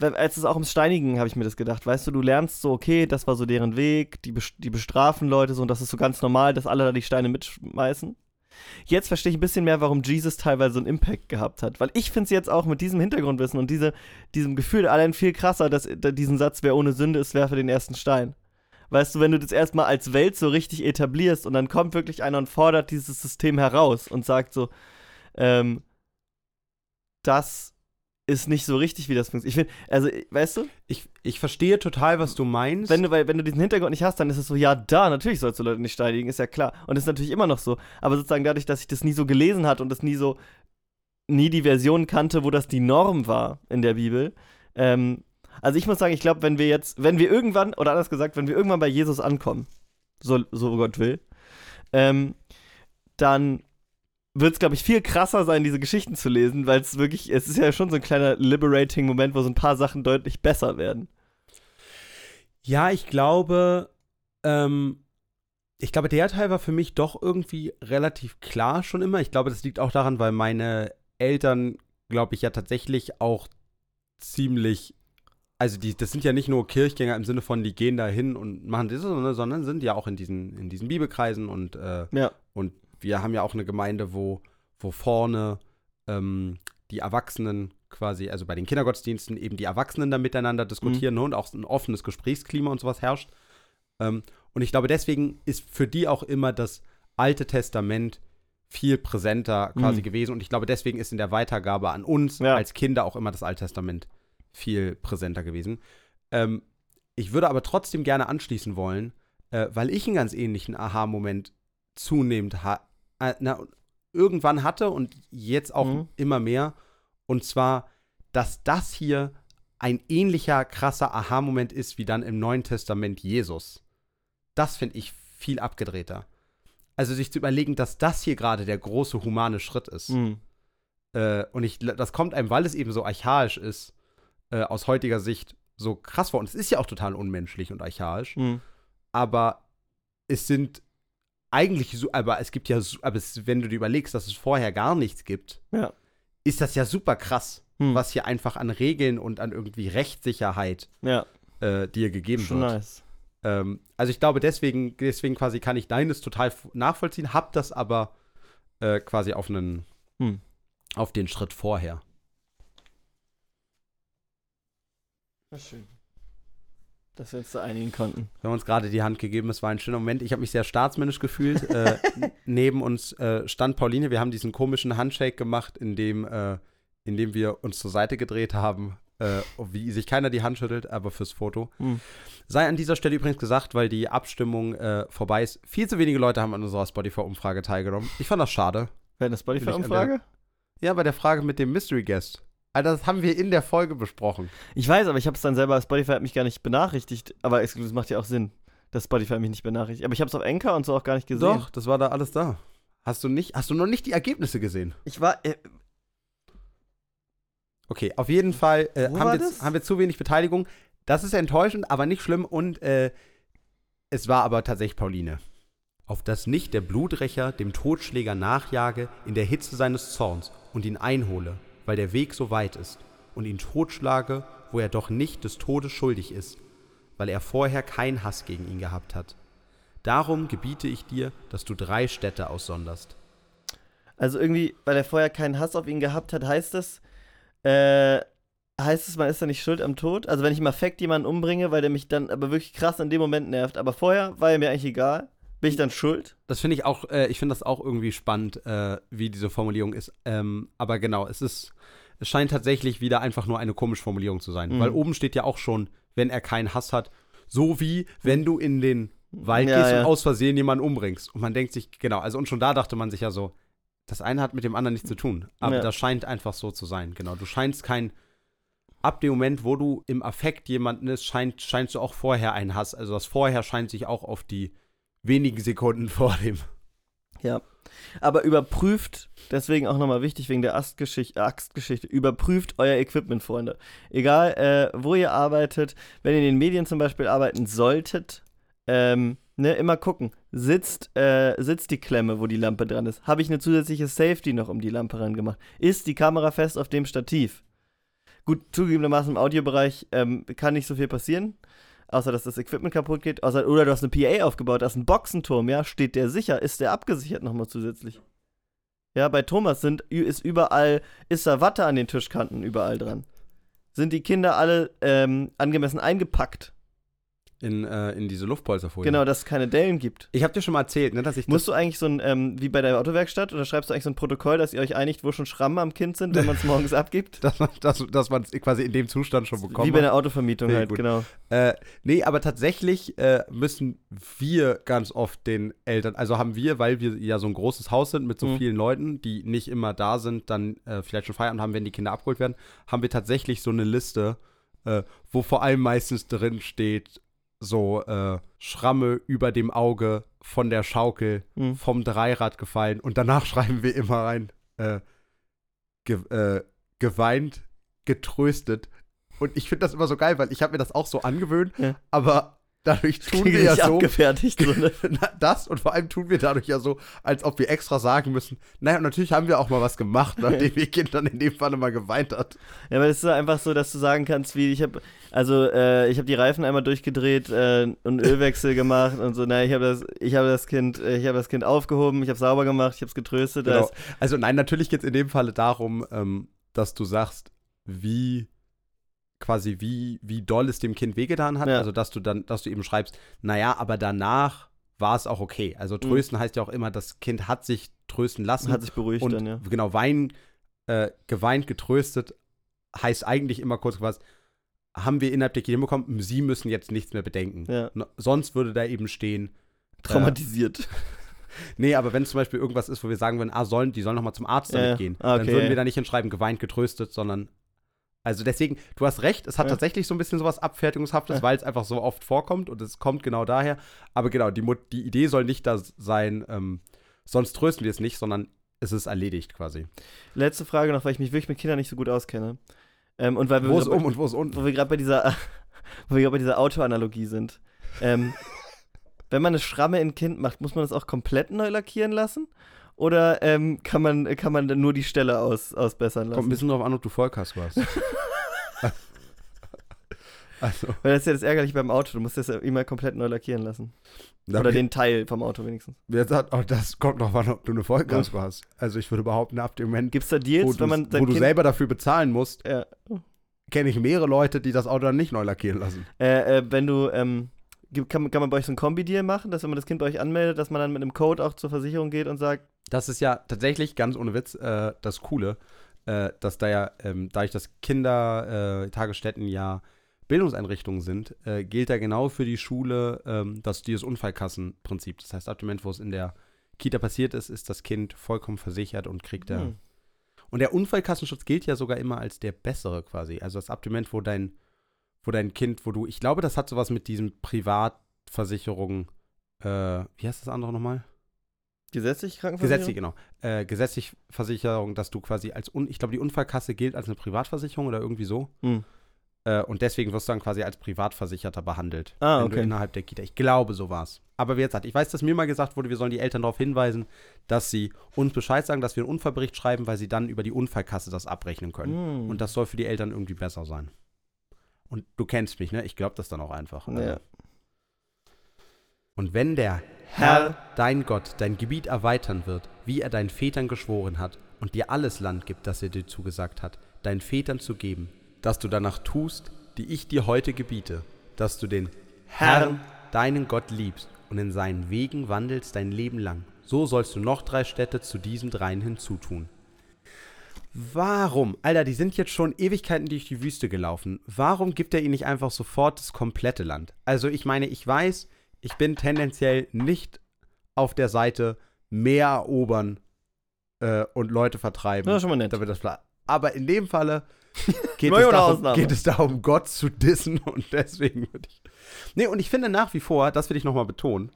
als es auch ums Steinigen habe ich mir das gedacht, weißt du, du lernst so, okay, das war so deren Weg, die, die bestrafen Leute so und das ist so ganz normal, dass alle da die Steine mitschmeißen. Jetzt verstehe ich ein bisschen mehr, warum Jesus teilweise so einen Impact gehabt hat. Weil ich finde es jetzt auch mit diesem Hintergrundwissen und diese, diesem Gefühl allein viel krasser, dass da diesen Satz, wer ohne Sünde ist, werfe den ersten Stein. Weißt du, wenn du das erstmal als Welt so richtig etablierst und dann kommt wirklich einer und fordert dieses System heraus und sagt so, ähm, dass ist nicht so richtig, wie das funktioniert. Ich finde, also, weißt du, Ich, ich verstehe total, was du meinst. wenn du, weil, wenn du diesen Hintergrund nicht hast, dann ist es so, ja, da, natürlich sollst du Leute nicht steinigen, ist ja klar. Und ist natürlich immer noch so. Aber sozusagen dadurch, dass ich das nie so gelesen hatte und das nie so, nie die Version kannte, wo das die Norm war in der Bibel. Ähm, also ich muss sagen, ich glaube, wenn wir jetzt, wenn wir irgendwann, oder anders gesagt, wenn wir irgendwann bei Jesus ankommen, so, so Gott will, ähm, dann wird es, glaube ich, viel krasser sein, diese Geschichten zu lesen, weil es wirklich, es ist ja schon so ein kleiner liberating Moment, wo so ein paar Sachen deutlich besser werden. Ja, ich glaube, ähm, ich glaube, der Teil war für mich doch irgendwie relativ klar schon immer. Ich glaube, das liegt auch daran, weil meine Eltern, glaube ich, ja tatsächlich auch ziemlich, also die, das sind ja nicht nur Kirchgänger im Sinne von, die gehen da hin und machen das, sondern, sondern sind ja auch in diesen, in diesen Bibelkreisen und, äh, Ja. und wir haben ja auch eine Gemeinde, wo, wo vorne ähm, die Erwachsenen quasi, also bei den Kindergottesdiensten eben die Erwachsenen da miteinander diskutieren ne, und auch ein offenes Gesprächsklima und sowas herrscht. Ähm, und ich glaube, deswegen ist für die auch immer das Alte Testament viel präsenter quasi Mhm. gewesen. Und ich glaube, deswegen ist in der Weitergabe an uns Ja. als Kinder auch immer das Alte Testament viel präsenter gewesen. Ähm, ich würde aber trotzdem gerne anschließen wollen, äh, weil ich einen ganz ähnlichen Aha-Moment zunehmend ha na, irgendwann hatte und jetzt auch Mhm. immer mehr. Und zwar, dass das hier ein ähnlicher krasser Aha-Moment ist wie dann im Neuen Testament Jesus. Das finde ich viel abgedrehter. Also sich zu überlegen, dass das hier gerade der große humane Schritt ist. Mhm. Äh, und ich, das kommt einem, weil es eben so archaisch ist, äh, aus heutiger Sicht so krass vor. Und es ist ja auch total unmenschlich und archaisch. Mhm. Aber es sind eigentlich so, aber es gibt ja, aber es, wenn du dir überlegst, dass es vorher gar nichts gibt, Ja. ist das ja super krass, Mhm. was hier einfach an Regeln und an irgendwie Rechtssicherheit Ja, äh, dir gegeben schon wird. nice. Ähm, also ich glaube, deswegen, deswegen quasi kann ich deines total nachvollziehen, hab das aber äh, quasi auf einen, Hm. auf den Schritt vorher. Na schön. Dass wir uns da einigen konnten. Wir haben uns gerade die Hand gegeben, es war ein schöner Moment. Ich habe mich sehr staatsmännisch gefühlt. äh, (laughs) neben uns äh, stand Pauline. Wir haben diesen komischen Handshake gemacht, in dem, äh, in dem wir uns zur Seite gedreht haben. Äh, wie sich keiner die Hand schüttelt, aber fürs Foto. Hm. Sei an dieser Stelle übrigens gesagt, weil die Abstimmung äh, vorbei ist. Viel zu wenige Leute haben an unserer Spotify-Umfrage teilgenommen. Ich fand das schade. Wäre eine Spotify-Umfrage? Ja, bei der Frage mit dem Mystery Guest. Alter, das haben wir in der Folge besprochen. Ich weiß, aber ich habe es dann selber, Spotify hat mich gar nicht benachrichtigt. Aber es macht ja auch Sinn, dass Spotify mich nicht benachrichtigt. Aber ich habe es auf Anchor und so auch gar nicht gesehen. Doch, das war da alles da. Hast du nicht, hast du noch nicht die Ergebnisse gesehen? Ich war, äh, Okay, auf jeden Fall äh, haben, wir, das? haben wir zu wenig Beteiligung. Das ist enttäuschend, aber nicht schlimm. Und äh, es war aber tatsächlich Pauline. Auf dass nicht der Bluträcher dem Totschläger nachjage in der Hitze seines Zorns und ihn einhole, weil der Weg so weit ist, und ihn totschlage, wo er doch nicht des Todes schuldig ist, weil er vorher keinen Hass gegen ihn gehabt hat. Darum gebiete ich dir, dass du drei Städte aussonderst. also irgendwie, weil er vorher keinen Hass auf ihn gehabt hat, heißt das, äh, heißt es, man ist da nicht schuld am Tod? Also wenn ich im Affekt jemanden umbringe, weil der mich dann aber wirklich krass in dem Moment nervt, aber vorher war er mir eigentlich egal, bin ich dann schuld? Das finde ich auch, äh, ich finde das auch irgendwie spannend, äh, wie diese Formulierung ist. Ähm, aber genau, es ist, es scheint tatsächlich wieder einfach nur eine komische Formulierung zu sein. Mhm. Weil oben steht ja auch schon, wenn er keinen Hass hat, so wie wenn du in den Wald Ja, gehst ja. und aus Versehen jemanden umbringst. Und man denkt sich, genau, also und schon da dachte man sich ja so, das eine hat mit dem anderen nichts zu tun. Aber Ja. das scheint einfach so zu sein. Genau, du scheinst kein, ab dem Moment, wo du im Affekt jemanden ist, scheint, scheinst du auch vorher einen Hass. Also das Vorher scheint sich auch auf die wenigen Sekunden vor dem Ja. Aber überprüft, deswegen auch nochmal wichtig wegen der Astgeschichte, Axtgeschichte, überprüft euer Equipment, Freunde. Egal, äh, wo ihr arbeitet, wenn ihr in den Medien zum Beispiel arbeiten solltet, ähm, ne, immer gucken, sitzt, äh, sitzt die Klemme, wo die Lampe dran ist? Habe ich eine zusätzliche Safety noch um die Lampe ran gemacht? Ist die Kamera fest auf dem Stativ? Gut, zugegebenermaßen im Audiobereich ähm, kann nicht so viel passieren, außer dass das Equipment kaputt geht, außer, oder du hast eine PA aufgebaut, da ist ein Boxenturm, ja, steht der sicher, ist der abgesichert nochmal zusätzlich? Ja, bei Thomas sind, ist überall, ist da Watte an den Tischkanten überall dran. Sind die Kinder alle ähm, angemessen eingepackt? In, äh, in diese Luftpolsterfolie. Genau, dass es keine Dellen gibt. Ich habe dir schon mal erzählt, ne, dass ich Musst du eigentlich so ein, ähm, wie bei der Autowerkstatt, oder schreibst du eigentlich so ein Protokoll, dass ihr euch einigt, wo schon Schramme am Kind sind, wenn man es (laughs) morgens abgibt? das, dass, dass, dass man es quasi in dem Zustand schon bekommt. Wie bei der Autovermietung Nee, halt, gut. genau. Äh, nee, aber tatsächlich äh, müssen wir ganz oft den Eltern, also haben wir, weil wir ja so ein großes Haus sind mit so Mhm. vielen Leuten, die nicht immer da sind, dann äh, vielleicht schon Feierabend haben, wenn die Kinder abgeholt werden, haben wir tatsächlich so eine Liste, äh, wo vor allem meistens drin steht, so äh, Schramme über dem Auge von der Schaukel Mhm. vom Dreirad gefallen und danach (laughs) schreiben wir immer rein, äh, ge äh, geweint, getröstet. Und ich finde das immer so geil, weil ich habe mir das auch so angewöhnt, Ja. aber dadurch tun wir ja so. So, ne? (laughs) Das und vor allem tun wir dadurch ja so, als ob wir extra sagen müssen, naja, natürlich haben wir auch mal was gemacht, (laughs) nachdem ihr Kind dann in dem Falle mal geweint hat. Ja, aber es ist einfach so, dass du sagen kannst, wie ich habe, also äh, ich habe die Reifen einmal durchgedreht äh, und Ölwechsel gemacht und so. Na, ich habe das, ich habe das Kind, äh, ich habe das Kind aufgehoben, ich habe sauber gemacht, ich habe es getröstet. Genau. Also nein, natürlich geht es in dem Falle darum, ähm, dass du sagst, wie quasi wie, wie doll es dem Kind wehgetan hat. Ja. Also dass du dann, dass du eben schreibst, naja, aber danach war es auch okay. Also trösten heißt ja auch immer, das Kind hat sich trösten lassen. hat sich beruhigt und dann, ja. genau, weinen, äh, geweint, getröstet, heißt eigentlich immer kurz was, haben wir innerhalb der Kita hinbekommen, sie müssen jetzt nichts mehr bedenken. Ja. No- Sonst würde da eben stehen, Traumatisiert. (laughs) nee, aber wenn zum Beispiel irgendwas ist, wo wir sagen würden, ah, sollen, die sollen noch mal zum Arzt Ja, damit gehen, Ah, dann okay, würden ja. wir da nicht hinschreiben, geweint, getröstet, sondern also deswegen, du hast recht, es hat Ja. tatsächlich so ein bisschen sowas Abfertigungshaftes, Ja. weil es einfach so oft vorkommt und es kommt genau daher. Aber genau, die, Mut- die Idee soll nicht da sein, ähm, sonst trösten wir es nicht, sondern es ist erledigt quasi. Letzte Frage noch, weil ich mich wirklich mit Kindern nicht so gut auskenne. Ähm, und weil wir Wo ist um und wo ist unten? wo wir gerade bei dieser, (laughs) wo wir gerade bei dieser Autoanalogie sind. Ähm, (laughs) wenn man eine Schramme in ein Kind macht, muss man das auch komplett neu lackieren lassen? Oder ähm, kann, man, kann man dann nur die Stelle aus, ausbessern lassen? Kommt ein bisschen drauf an, ob du Vollkasko hast. (laughs) also, Weil das ist ja das Ärgerliche beim Auto, du musst das ja immer komplett neu lackieren lassen. da Oder den Teil vom Auto wenigstens. Wer sagt, oh, das kommt drauf an, ob du eine Vollkasko hast. Also ich würde behaupten, ab dem Moment, Gibt es da wo, Deals, wenn man wo du selber dafür bezahlen musst, ja, kenne ich mehrere Leute, die das Auto dann nicht neu lackieren lassen. äh, äh, wenn du, ähm, kann, kann man bei euch so einen Kombi-Deal machen, dass wenn man das Kind bei euch anmeldet, dass man dann mit einem Code auch zur Versicherung geht und sagt, Das ist ja tatsächlich, ganz ohne Witz, äh, das Coole, äh, dass da ja, ähm, dadurch, dass Kindertagesstätten äh, ja Bildungseinrichtungen sind, äh, gilt da genau für die Schule ähm, das dieses Unfallkassenprinzip. Das heißt, ab dem Moment, wo es in der Kita passiert ist, ist das Kind vollkommen versichert und kriegt da. hm, Und der Unfallkassenschutz gilt ja sogar immer als der bessere quasi. Also das ab dem Moment, wo dein, wo dein Kind, wo du, ich glaube, das hat sowas mit diesen Privatversicherungen, äh, wie heißt das andere nochmal? Gesetzlich Krankenversicherung? Gesetzlich, genau. Äh, gesetzlich Versicherung, dass du quasi als, Un ich glaube, die Unfallkasse gilt als eine Privatversicherung oder irgendwie so. Hm. Äh, und deswegen wirst du dann quasi als Privatversicherter behandelt. Ah, wenn du okay. innerhalb der Kita. Ich glaube, so war's. Aber wie gesagt, ich weiß, dass mir mal gesagt wurde, wir sollen die Eltern darauf hinweisen, dass sie uns Bescheid sagen, dass wir einen Unfallbericht schreiben, weil sie dann über die Unfallkasse das abrechnen können. Hm. Und das soll für die Eltern irgendwie besser sein. Und du kennst mich, ne? Ich glaube das dann auch einfach. Ja. Und wenn der Herr, dein Gott, dein Gebiet erweitern wird, wie er deinen Vätern geschworen hat, und dir alles Land gibt, das er dir zugesagt hat, deinen Vätern zu geben, dass du danach tust, die ich dir heute gebiete, dass du den Herrn, deinen Gott liebst und in seinen Wegen wandelst dein Leben lang, so sollst du noch drei Städte zu diesen dreien hinzutun. Warum? Alter, die sind jetzt schon Ewigkeiten durch die Wüste gelaufen. Warum gibt er ihnen nicht einfach sofort das komplette Land? Also ich meine, ich weiß, ich bin tendenziell nicht auf der Seite mehr erobern äh, und Leute vertreiben. Das ist schon mal nett. damit das. Aber in dem Falle (laughs) geht, es darum, geht es darum, Gott zu dissen (laughs) und deswegen würde ich. Nee, und ich finde nach wie vor, das will ich nochmal betonen,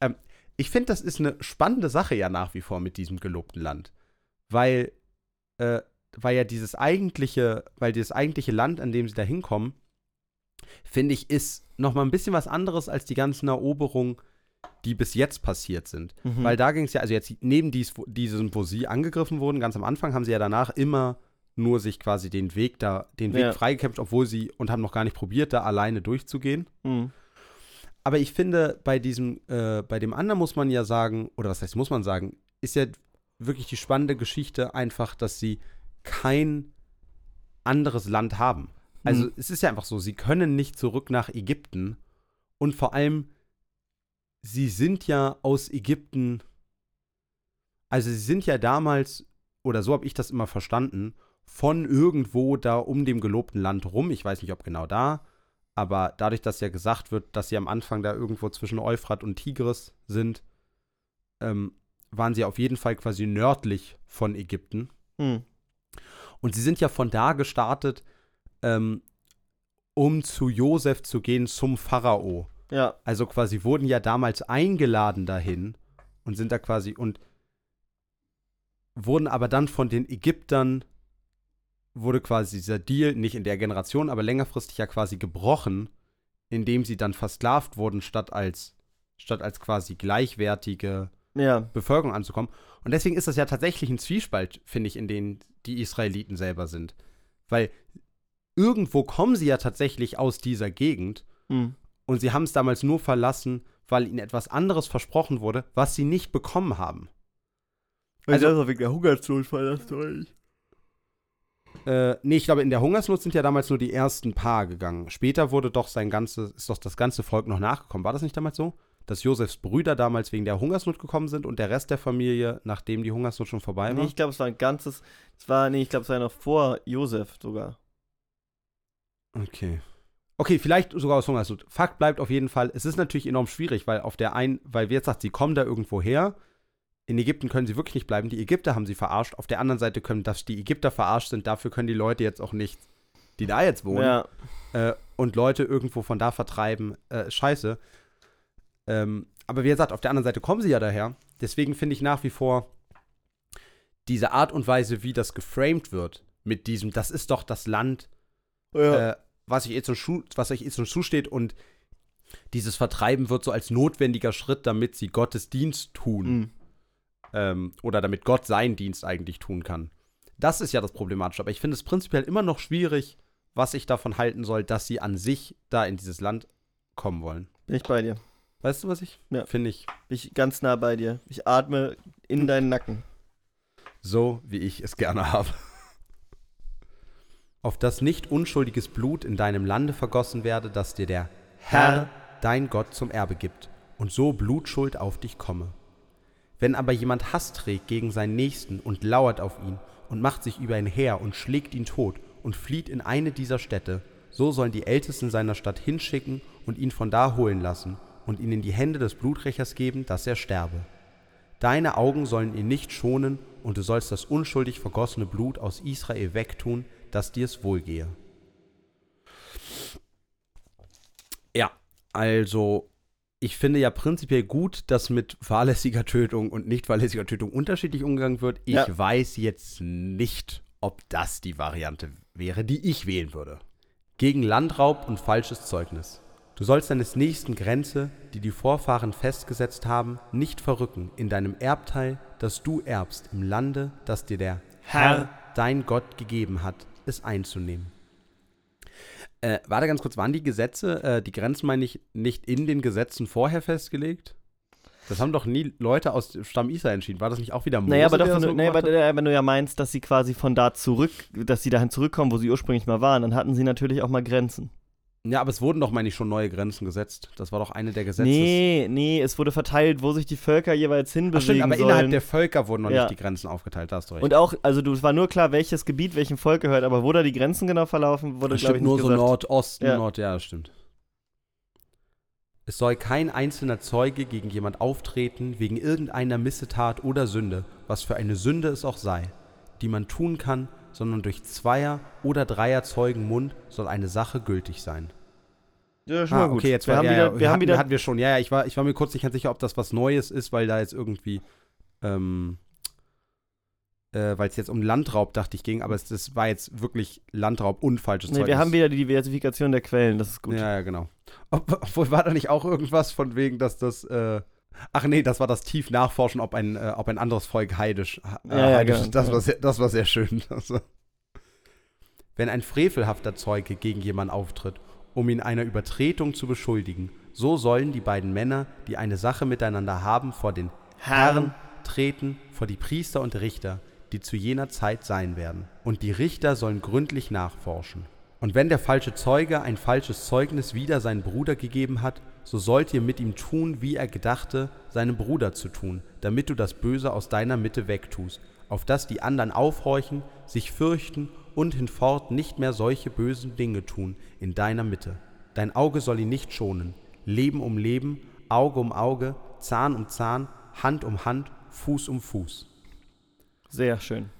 ähm, ich finde, das ist eine spannende Sache ja nach wie vor mit diesem gelobten Land. Weil, äh, weil ja dieses eigentliche, weil dieses eigentliche Land, an dem sie da hinkommen, finde ich, ist nochmal ein bisschen was anderes als die ganzen Eroberungen, die bis jetzt passiert sind. Mhm. Weil da ging es ja, also jetzt neben dies, diesem, wo sie angegriffen wurden, ganz am Anfang haben sie ja danach immer nur sich quasi den Weg da, den Weg Ja. freigekämpft, obwohl sie und haben noch gar nicht probiert, da alleine durchzugehen. Hm. Aber ich finde, bei diesem, äh, bei dem anderen muss man ja sagen, oder was heißt, muss man sagen, ist ja wirklich die spannende Geschichte einfach, dass sie kein anderes Land haben. Also Mhm. es ist ja einfach so, sie können nicht zurück nach Ägypten Und vor allem, sie sind ja aus Ägypten, also sie sind ja damals, oder so habe ich das immer verstanden, von irgendwo da um dem gelobten Land rum, ich weiß nicht, ob genau da, aber dadurch, dass ja gesagt wird, dass sie am Anfang da irgendwo zwischen Euphrat und Tigris sind, ähm, waren sie auf jeden Fall quasi nördlich von Ägypten. Hm. Und sie sind ja von da gestartet, ähm, um zu Josef zu gehen, zum Pharao. Ja. Also quasi wurden ja damals eingeladen dahin und sind da quasi und wurden aber dann von den Ägyptern wurde quasi dieser Deal nicht in der Generation, aber längerfristig ja quasi gebrochen, indem sie dann versklavt wurden, statt als statt als quasi gleichwertige Ja. Bevölkerung anzukommen. Und deswegen ist das ja tatsächlich ein Zwiespalt, finde ich, in dem die Israeliten selber sind. Weil irgendwo kommen sie ja tatsächlich aus dieser Gegend Hm. und sie haben es damals nur verlassen, weil ihnen etwas anderes versprochen wurde, was sie nicht bekommen haben. Also- das wegen der Hungersnot verlasst euch. Äh, nee, ich glaube, in der Hungersnot sind ja damals nur die ersten paar gegangen. Später wurde doch sein ganzes, ist doch das ganze Volk noch nachgekommen. War das nicht damals so? Dass Josefs Brüder damals wegen der Hungersnot gekommen sind und der Rest der Familie, nachdem die Hungersnot schon vorbei war? Nee, ich glaube, es war ein ganzes. Es war, nee, ich glaube, es war noch vor Josef sogar. Okay. Okay, vielleicht sogar aus Hungersnot. Fakt bleibt auf jeden Fall, es ist natürlich enorm schwierig, weil auf der einen, weil wir jetzt sagt, sie kommen da irgendwo her. In Ägypten können sie wirklich nicht bleiben. Die Ägypter haben sie verarscht. Auf der anderen Seite können, dass die Ägypter verarscht sind, dafür können die Leute jetzt auch nicht, die da jetzt wohnen, Ja. äh, und Leute irgendwo von da vertreiben. Äh, scheiße. Ähm, aber wie gesagt, auf der anderen Seite kommen sie ja daher. Deswegen finde ich nach wie vor diese Art und Weise, wie das geframed wird, mit diesem, das ist doch das Land, ja. äh, was, ich eh zum Schuh, was euch jetzt zum Schuh steht und dieses Vertreiben wird so als notwendiger Schritt, damit sie Gottes Dienst tun Hm. ähm, oder damit Gott seinen Dienst eigentlich tun kann. Das ist ja das Problematische. Aber ich finde es prinzipiell immer noch schwierig, was ich davon halten soll, dass sie an sich da in dieses Land kommen wollen. Bin ich bei dir. Weißt du, was ich Ja. finde ich Bin ich ganz nah bei dir. Ich atme in deinen Nacken. so, wie ich es gerne habe. Auf das nicht unschuldiges Blut in deinem Lande vergossen werde, das dir der Herr, dein Gott, zum Erbe gibt, und so Blutschuld auf dich komme. Wenn aber jemand Hass trägt gegen seinen Nächsten und lauert auf ihn und macht sich über ihn her und schlägt ihn tot und flieht in eine dieser Städte, so sollen die Ältesten seiner Stadt hinschicken und ihn von da holen lassen und ihn in die Hände des Bluträchers geben, dass er sterbe. Deine Augen sollen ihn nicht schonen, und du sollst das unschuldig vergossene Blut aus Israel wegtun, dass dir es wohlgehe. Ja, also ich finde ja prinzipiell gut, dass mit fahrlässiger Tötung und nicht fahrlässiger Tötung unterschiedlich umgegangen wird. Ich Ja. weiß jetzt nicht, ob das die Variante wäre, die ich wählen würde. Gegen Landraub und falsches Zeugnis. Du sollst deines nächsten Grenze, die die Vorfahren festgesetzt haben, nicht verrücken in deinem Erbteil, das du erbst im Lande, das dir der Herr. dein Gott gegeben hat, es einzunehmen. Äh, warte ganz kurz, waren die Gesetze, äh, die Grenzen meine ich, nicht in den Gesetzen vorher festgelegt? Das haben doch nie Leute aus dem Stamm Israel entschieden. War das nicht auch wieder Mose, Naja, aber, doch, wenn, so du, naja, aber äh, wenn du ja meinst, dass sie quasi von da zurück, dass sie dahin zurückkommen, wo sie ursprünglich mal waren, dann hatten sie natürlich auch mal Grenzen. Ja, aber es wurden doch, meine ich, schon neue Grenzen gesetzt. Das war doch eine der Gesetze. Nee, nee, es wurde verteilt, wo sich die Völker jeweils hinbewegen Ach stimmt, aber sollen. innerhalb der Völker wurden noch Ja. nicht die Grenzen aufgeteilt, da hast du recht. Und auch, also du, es war nur klar, welches Gebiet welchem Volk gehört, aber wo da die Grenzen genau verlaufen, wurde, glaube ich, nur so gesagt. Nordosten, Ja. Nord, ja, das stimmt. Es soll kein einzelner Zeuge gegen jemand auftreten, wegen irgendeiner Missetat oder Sünde, was für eine Sünde es auch sei, die man tun kann, sondern durch Zweier- oder Dreier Zeugen Mund soll eine Sache gültig sein. Ja, schon mal gut. okay, jetzt wir war, haben ja, wieder, wir haben hatten, wieder, hatten wir schon. Ja, ja, ich war, ich war mir kurz nicht ganz sicher, ob das was Neues ist, weil da jetzt irgendwie, ähm, äh, weil es jetzt um Landraub, dachte ich, ging, aber es das war jetzt wirklich Landraub und falsches nee, Zeugnis. wir haben wieder die Diversifikation der Quellen, das ist gut. Ja, ja, genau. Ob, (laughs) obwohl war da nicht auch irgendwas von wegen, dass das, äh, ach nee, das war das tief nachforschen, ob ein, äh, ob ein anderes Volk heidisch, äh, Ja, heidisch genau, das, ja. war sehr, das war sehr schön. Das (laughs) war- Wenn ein frevelhafter Zeuge gegen jemanden auftritt, um ihn einer Übertretung zu beschuldigen, so sollen die beiden Männer, die eine Sache miteinander haben, vor den Herren treten, vor die Priester und Richter, die zu jener Zeit sein werden. Und die Richter sollen gründlich nachforschen. Und wenn der falsche Zeuge ein falsches Zeugnis wider seinen Bruder gegeben hat, so sollt ihr mit ihm tun, wie er gedachte, seinem Bruder zu tun, damit du das Böse aus deiner Mitte wegtust, auf dass die anderen aufhorchen, sich fürchten und hinfort nicht mehr solche bösen Dinge tun in deiner Mitte. Dein Auge soll ihn nicht schonen. Leben um Leben, Auge um Auge, Zahn um Zahn, Hand um Hand, Fuß um Fuß. Sehr schön.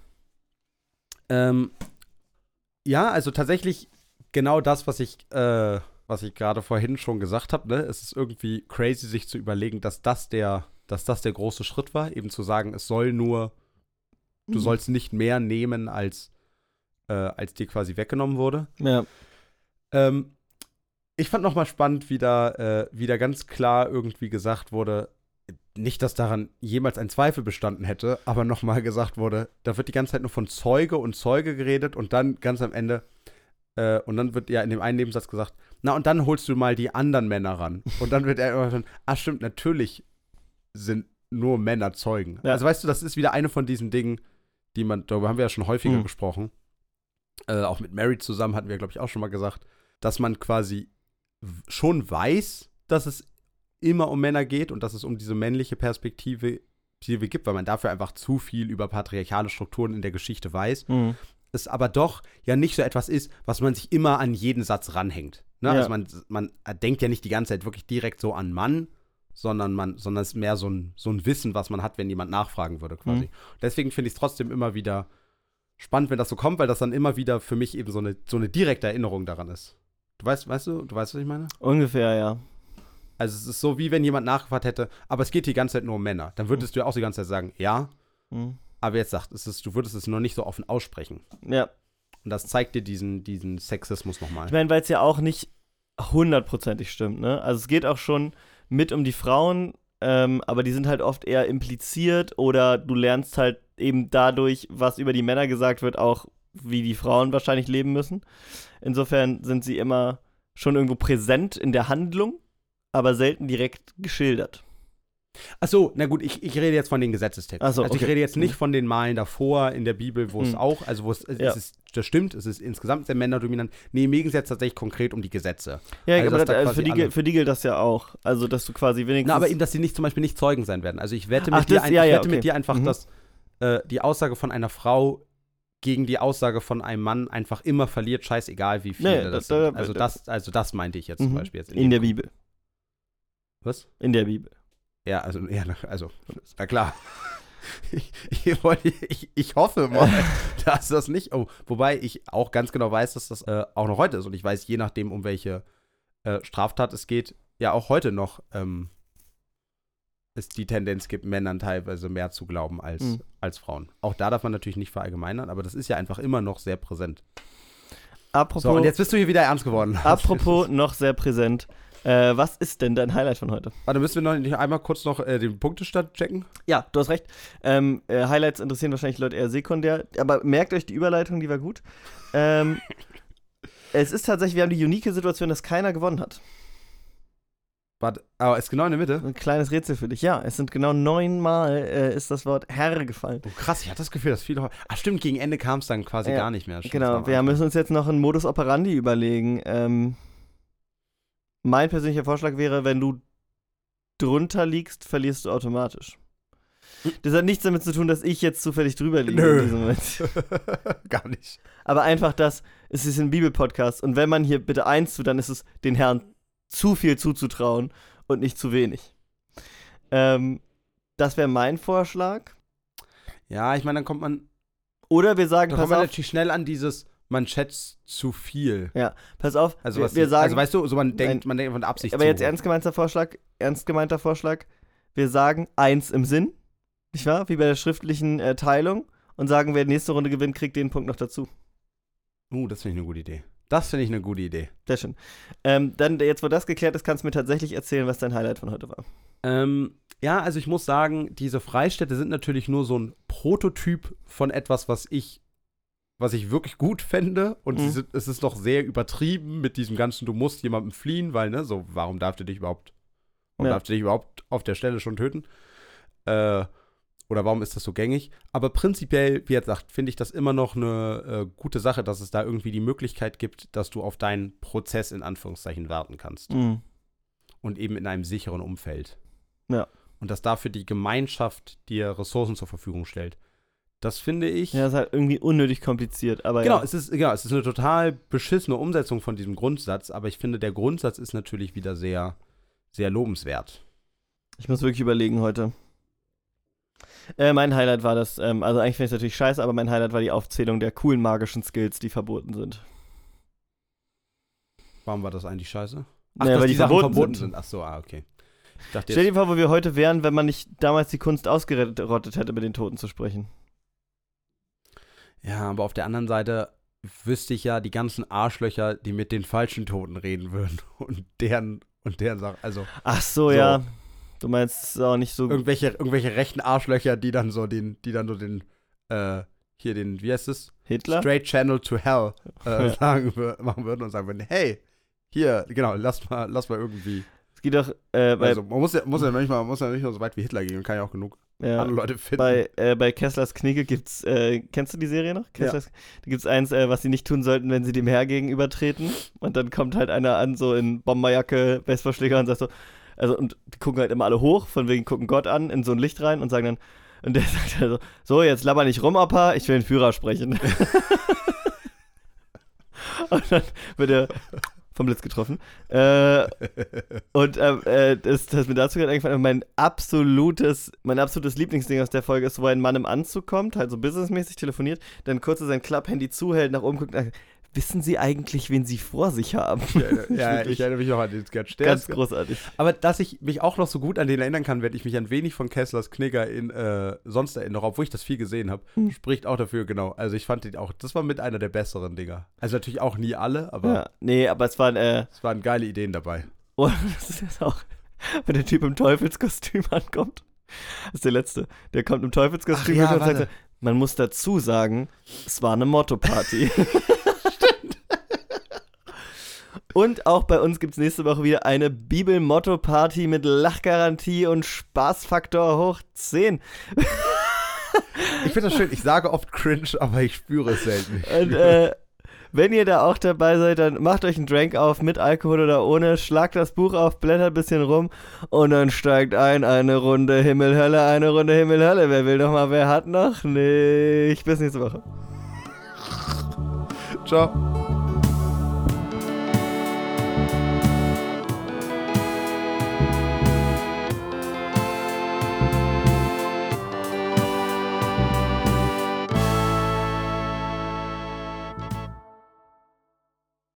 Ähm, ja, also tatsächlich genau das, was ich, äh, was ich gerade vorhin schon gesagt habe. Ne? Es ist irgendwie crazy, sich zu überlegen, dass das der, dass das der große Schritt war, eben zu sagen, es soll nur, du Mhm. sollst nicht mehr nehmen, als, äh, als dir quasi weggenommen wurde. Ja. Ähm, ich fand nochmal spannend, wie da, äh, wie da ganz klar irgendwie gesagt wurde, nicht, dass daran jemals ein Zweifel bestanden hätte, aber nochmal gesagt wurde, da wird die ganze Zeit nur von Zeuge und Zeuge geredet und dann ganz am Ende, äh, und dann wird ja in dem einen Nebensatz gesagt, na und dann holst du mal die anderen Männer ran. Und dann wird er immer schon, ah stimmt, natürlich sind nur Männer Zeugen. Ja. Also weißt du, das ist wieder eine von diesen Dingen, die man, darüber haben wir ja schon häufiger Mhm. gesprochen. Äh, auch mit Mary zusammen hatten wir, glaube ich, auch schon mal gesagt, dass man quasi schon weiß, dass es immer um Männer geht und dass es um diese männliche Perspektive Perspektive gibt, weil man dafür einfach zu viel über patriarchale Strukturen in der Geschichte weiß. Mhm. Es aber doch ja nicht so etwas ist, was man sich immer an jeden Satz ranhängt. Ne? Ja. Also man, man denkt ja nicht die ganze Zeit wirklich direkt so an Mann, sondern man, sondern es ist mehr so ein, so ein Wissen, was man hat, wenn jemand nachfragen würde, quasi. Mhm. Deswegen finde ich es trotzdem immer wieder spannend, wenn das so kommt, weil das dann immer wieder für mich eben so eine, so eine direkte Erinnerung daran ist. Du weißt, weißt du, du weißt, was ich meine? Ungefähr, ja. Also es ist so, wie wenn jemand nachgefragt hätte, aber es geht die ganze Zeit nur um Männer. Dann würdest du ja auch die ganze Zeit sagen, ja, Mhm. aber jetzt sagt, es ist, du würdest es noch nicht so offen aussprechen. Ja. Und das zeigt dir diesen, diesen Sexismus nochmal. Ich meine, weil es ja auch nicht hundertprozentig stimmt, ne? Also es geht auch schon mit um die Frauen, ähm, aber die sind halt oft eher impliziert oder du lernst halt eben dadurch, was über die Männer gesagt wird, auch wie die Frauen wahrscheinlich leben müssen. Insofern sind sie immer schon irgendwo präsent in der Handlung, aber selten direkt geschildert. Ach so, na gut, ich, ich rede jetzt von den Gesetzestexten. So, also ich okay. rede jetzt nicht von den Malen davor in der Bibel, wo es Mhm. auch, also wo es, es Ja. ist, das stimmt, es ist insgesamt sehr männerdominant. Nee, mir ging es jetzt tatsächlich konkret um die Gesetze. Ja, Also, das, also quasi für, die, für die gilt das ja auch. Also, dass du quasi wenigstens. Na, aber eben, dass sie nicht zum Beispiel nicht Zeugen sein werden. Also ich wette mit Ach, dir, das- ein, ja, ich wette okay. mit dir einfach, Mhm. dass äh, die Aussage von einer Frau gegen die Aussage von einem Mann einfach immer verliert, scheißegal wie viele Nee, das das- sind. Also das, also das meinte ich jetzt zum Mhm. Beispiel jetzt in dem der Bibel. Was? In der Bibel. Ja, also, ja, na- also, na klar. Ich, ich, ich, ich hoffe mal, (laughs) dass das nicht. Oh, wobei ich auch ganz genau weiß, dass das äh, auch noch heute ist. Und ich weiß, je nachdem, um welche äh, Straftat es geht, ja auch heute noch ähm, es die Tendenz gibt, Männern teilweise mehr zu glauben als, Mhm. als Frauen. Auch da darf man natürlich nicht verallgemeinern, aber das ist ja einfach immer noch sehr präsent. Apropos, So, und jetzt bist du hier wieder ernst geworden. apropos noch sehr präsent. Äh, was ist denn dein Highlight von heute? Warte, müssen wir noch nicht einmal kurz noch äh, den Punktestand checken? Ja, du hast recht. Ähm, äh, Highlights interessieren wahrscheinlich Leute eher sekundär, aber merkt euch die Überleitung, die war gut. Ähm, (laughs) es ist tatsächlich, wir haben die unique Situation, dass keiner gewonnen hat. Warte, aber ist genau in der Mitte. Ein kleines Rätsel für dich. Ja, es sind genau neunmal äh, ist das Wort Herr gefallen. Oh, krass, ich hatte das Gefühl, dass viele. Ach, stimmt, gegen Ende kam es dann quasi Ja, gar nicht mehr. Stimmt, Genau, wir müssen uns jetzt noch einen Modus operandi überlegen. Ähm, mein persönlicher Vorschlag wäre, wenn du drunter liegst, verlierst du automatisch. Das hat nichts damit zu tun, dass ich jetzt zufällig drüber liege Nö. in diesem Moment. (laughs) gar nicht. Aber einfach das, es ist ein Bibelpodcast und wenn man hier bitte eins tut, dann ist es den Herrn zu viel zuzutrauen und nicht zu wenig. Ähm, das wäre mein Vorschlag. Ja, ich meine, dann kommt man, Oder wir sagen, dann pass kommt man auf, natürlich schnell an dieses, man schätzt zu viel. pass auf, Also, wir, was, wir sagen, also weißt du, so man denkt, man denkt von der Absicht aber zu jetzt hoch. ernst gemeinter Vorschlag, ernst gemeinter Vorschlag, wir sagen eins im Sinn, nicht wahr? Wie bei der schriftlichen äh, Teilung und sagen, wer die nächste Runde gewinnt, kriegt den Punkt noch dazu. Uh, das finde ich eine gute Idee. Das finde ich eine gute Idee. Sehr schön. Ähm, dann, jetzt wo das geklärt ist, kannst du mir tatsächlich erzählen, was dein Highlight von heute war. Ähm, ja, also ich muss sagen, diese Freistädte sind natürlich nur so ein Prototyp von etwas, was ich, was ich wirklich gut fände. Und Mhm. sind, es ist noch sehr übertrieben mit diesem ganzen, du musst jemandem fliehen, weil, ne, so, warum darf der dich überhaupt, warum Ja. darf der dich überhaupt auf der Stelle schon töten? Äh, oder warum ist das so gängig? Aber prinzipiell, wie er sagt, finde ich das immer noch eine äh, gute Sache, dass es da irgendwie die Möglichkeit gibt, dass du auf deinen Prozess in Anführungszeichen warten kannst. Mhm. Und eben in einem sicheren Umfeld. Ja. Und dass dafür die Gemeinschaft dir Ressourcen zur Verfügung stellt. Das finde ich. Ja, ist halt irgendwie unnötig kompliziert, aber Genau, ja. es ist, genau, es ist eine total beschissene Umsetzung von diesem Grundsatz, aber ich finde, der Grundsatz ist natürlich wieder sehr, sehr lobenswert. Ich muss wirklich überlegen heute. Äh, mein Highlight war das, ähm, also eigentlich finde ich es natürlich scheiße, aber mein Highlight war die Aufzählung der coolen magischen Skills, die verboten sind. Warum war das eigentlich scheiße? Ach, Naja, weil die, die verboten verboten sind. sind. Ach so, ah, okay. Stell dir vor, wo wir heute wären, wenn man nicht damals die Kunst ausgerottet hätte, mit den Toten zu sprechen. Ja, aber auf der anderen Seite wüsste ich ja die ganzen Arschlöcher, die mit den falschen Toten reden würden (laughs) und deren und deren Sachen, also Ach so, So. ja. Du meinst, es ist auch nicht so. irgendwelche irgendwelche rechten Arschlöcher, die dann so den, die dann so den äh, hier den, wie heißt es? Hitler? Straight Channel to Hell äh, (laughs) sagen, machen würden und sagen würden, hey, hier, genau, lass mal, lass mal irgendwie. Es geht doch, äh, Also man muss ja, muss ja manchmal, muss ja nicht nur so weit wie Hitler gehen, kann ja auch genug ja, andere Leute finden. bei, äh, bei Kesslers Knigge gibt's, äh, kennst du die Serie noch? Kesslers, Da gibt's eins, äh, was sie nicht tun sollten, wenn sie dem Herr gegenübertreten. Und dann kommt halt einer an, so in Bomberjacke, Baseballschläger und sagt so, also, und die gucken halt immer alle hoch, von wegen gucken Gott an, in so ein Licht rein und sagen dann, und der (laughs) sagt also, so, jetzt labber nicht rum, Opa, ich will den Führer sprechen. (laughs) und dann wird er vom Blitz getroffen. Äh, und ähm, äh, das, das mir dazu gerade eingefallen, mein absolutes, mein absolutes Lieblingsding aus der Folge ist, wo ein Mann im Anzug kommt, halt so businessmäßig telefoniert, dann kurz sein Klapphandy zuhält, nach oben guckt wissen Sie eigentlich, wen Sie vor sich haben? (laughs) ja, Wirklich ich erinnere mich noch an den Sketch. Der Ganz ist, großartig. aber dass ich mich auch noch so gut an den erinnern kann, wenn ich mich ein wenig von Kesslers Knigger in äh, sonst erinnere, obwohl ich das viel gesehen habe, Hm. spricht auch dafür, genau. Also ich fand den auch, das war mit einer der besseren Dinger. Also natürlich auch nie alle, aber Ja, nee, aber es waren, äh, es waren geile Ideen dabei. oh, (laughs) das ist jetzt auch, wenn der Typ im Teufelskostüm ankommt. Das ist der letzte. Der kommt im Teufelskostüm Ach ja, und sagt, man muss dazu sagen, es war eine Motto-Party. (laughs) Und auch bei uns gibt es nächste Woche wieder eine Bibel-Motto-Party mit Lachgarantie und Spaßfaktor hoch 10. Ich finde das schön, ich sage oft cringe, aber ich spüre es selten. Und äh, wenn ihr da auch dabei seid, dann macht euch einen Drink auf, mit Alkohol oder ohne, schlagt das Buch auf, blättert ein bisschen rum und dann steigt ein, eine Runde Himmel, Hölle, eine Runde Himmel, Hölle. Wer will noch mal, wer hat noch nicht? Bis nächste Woche. Ciao.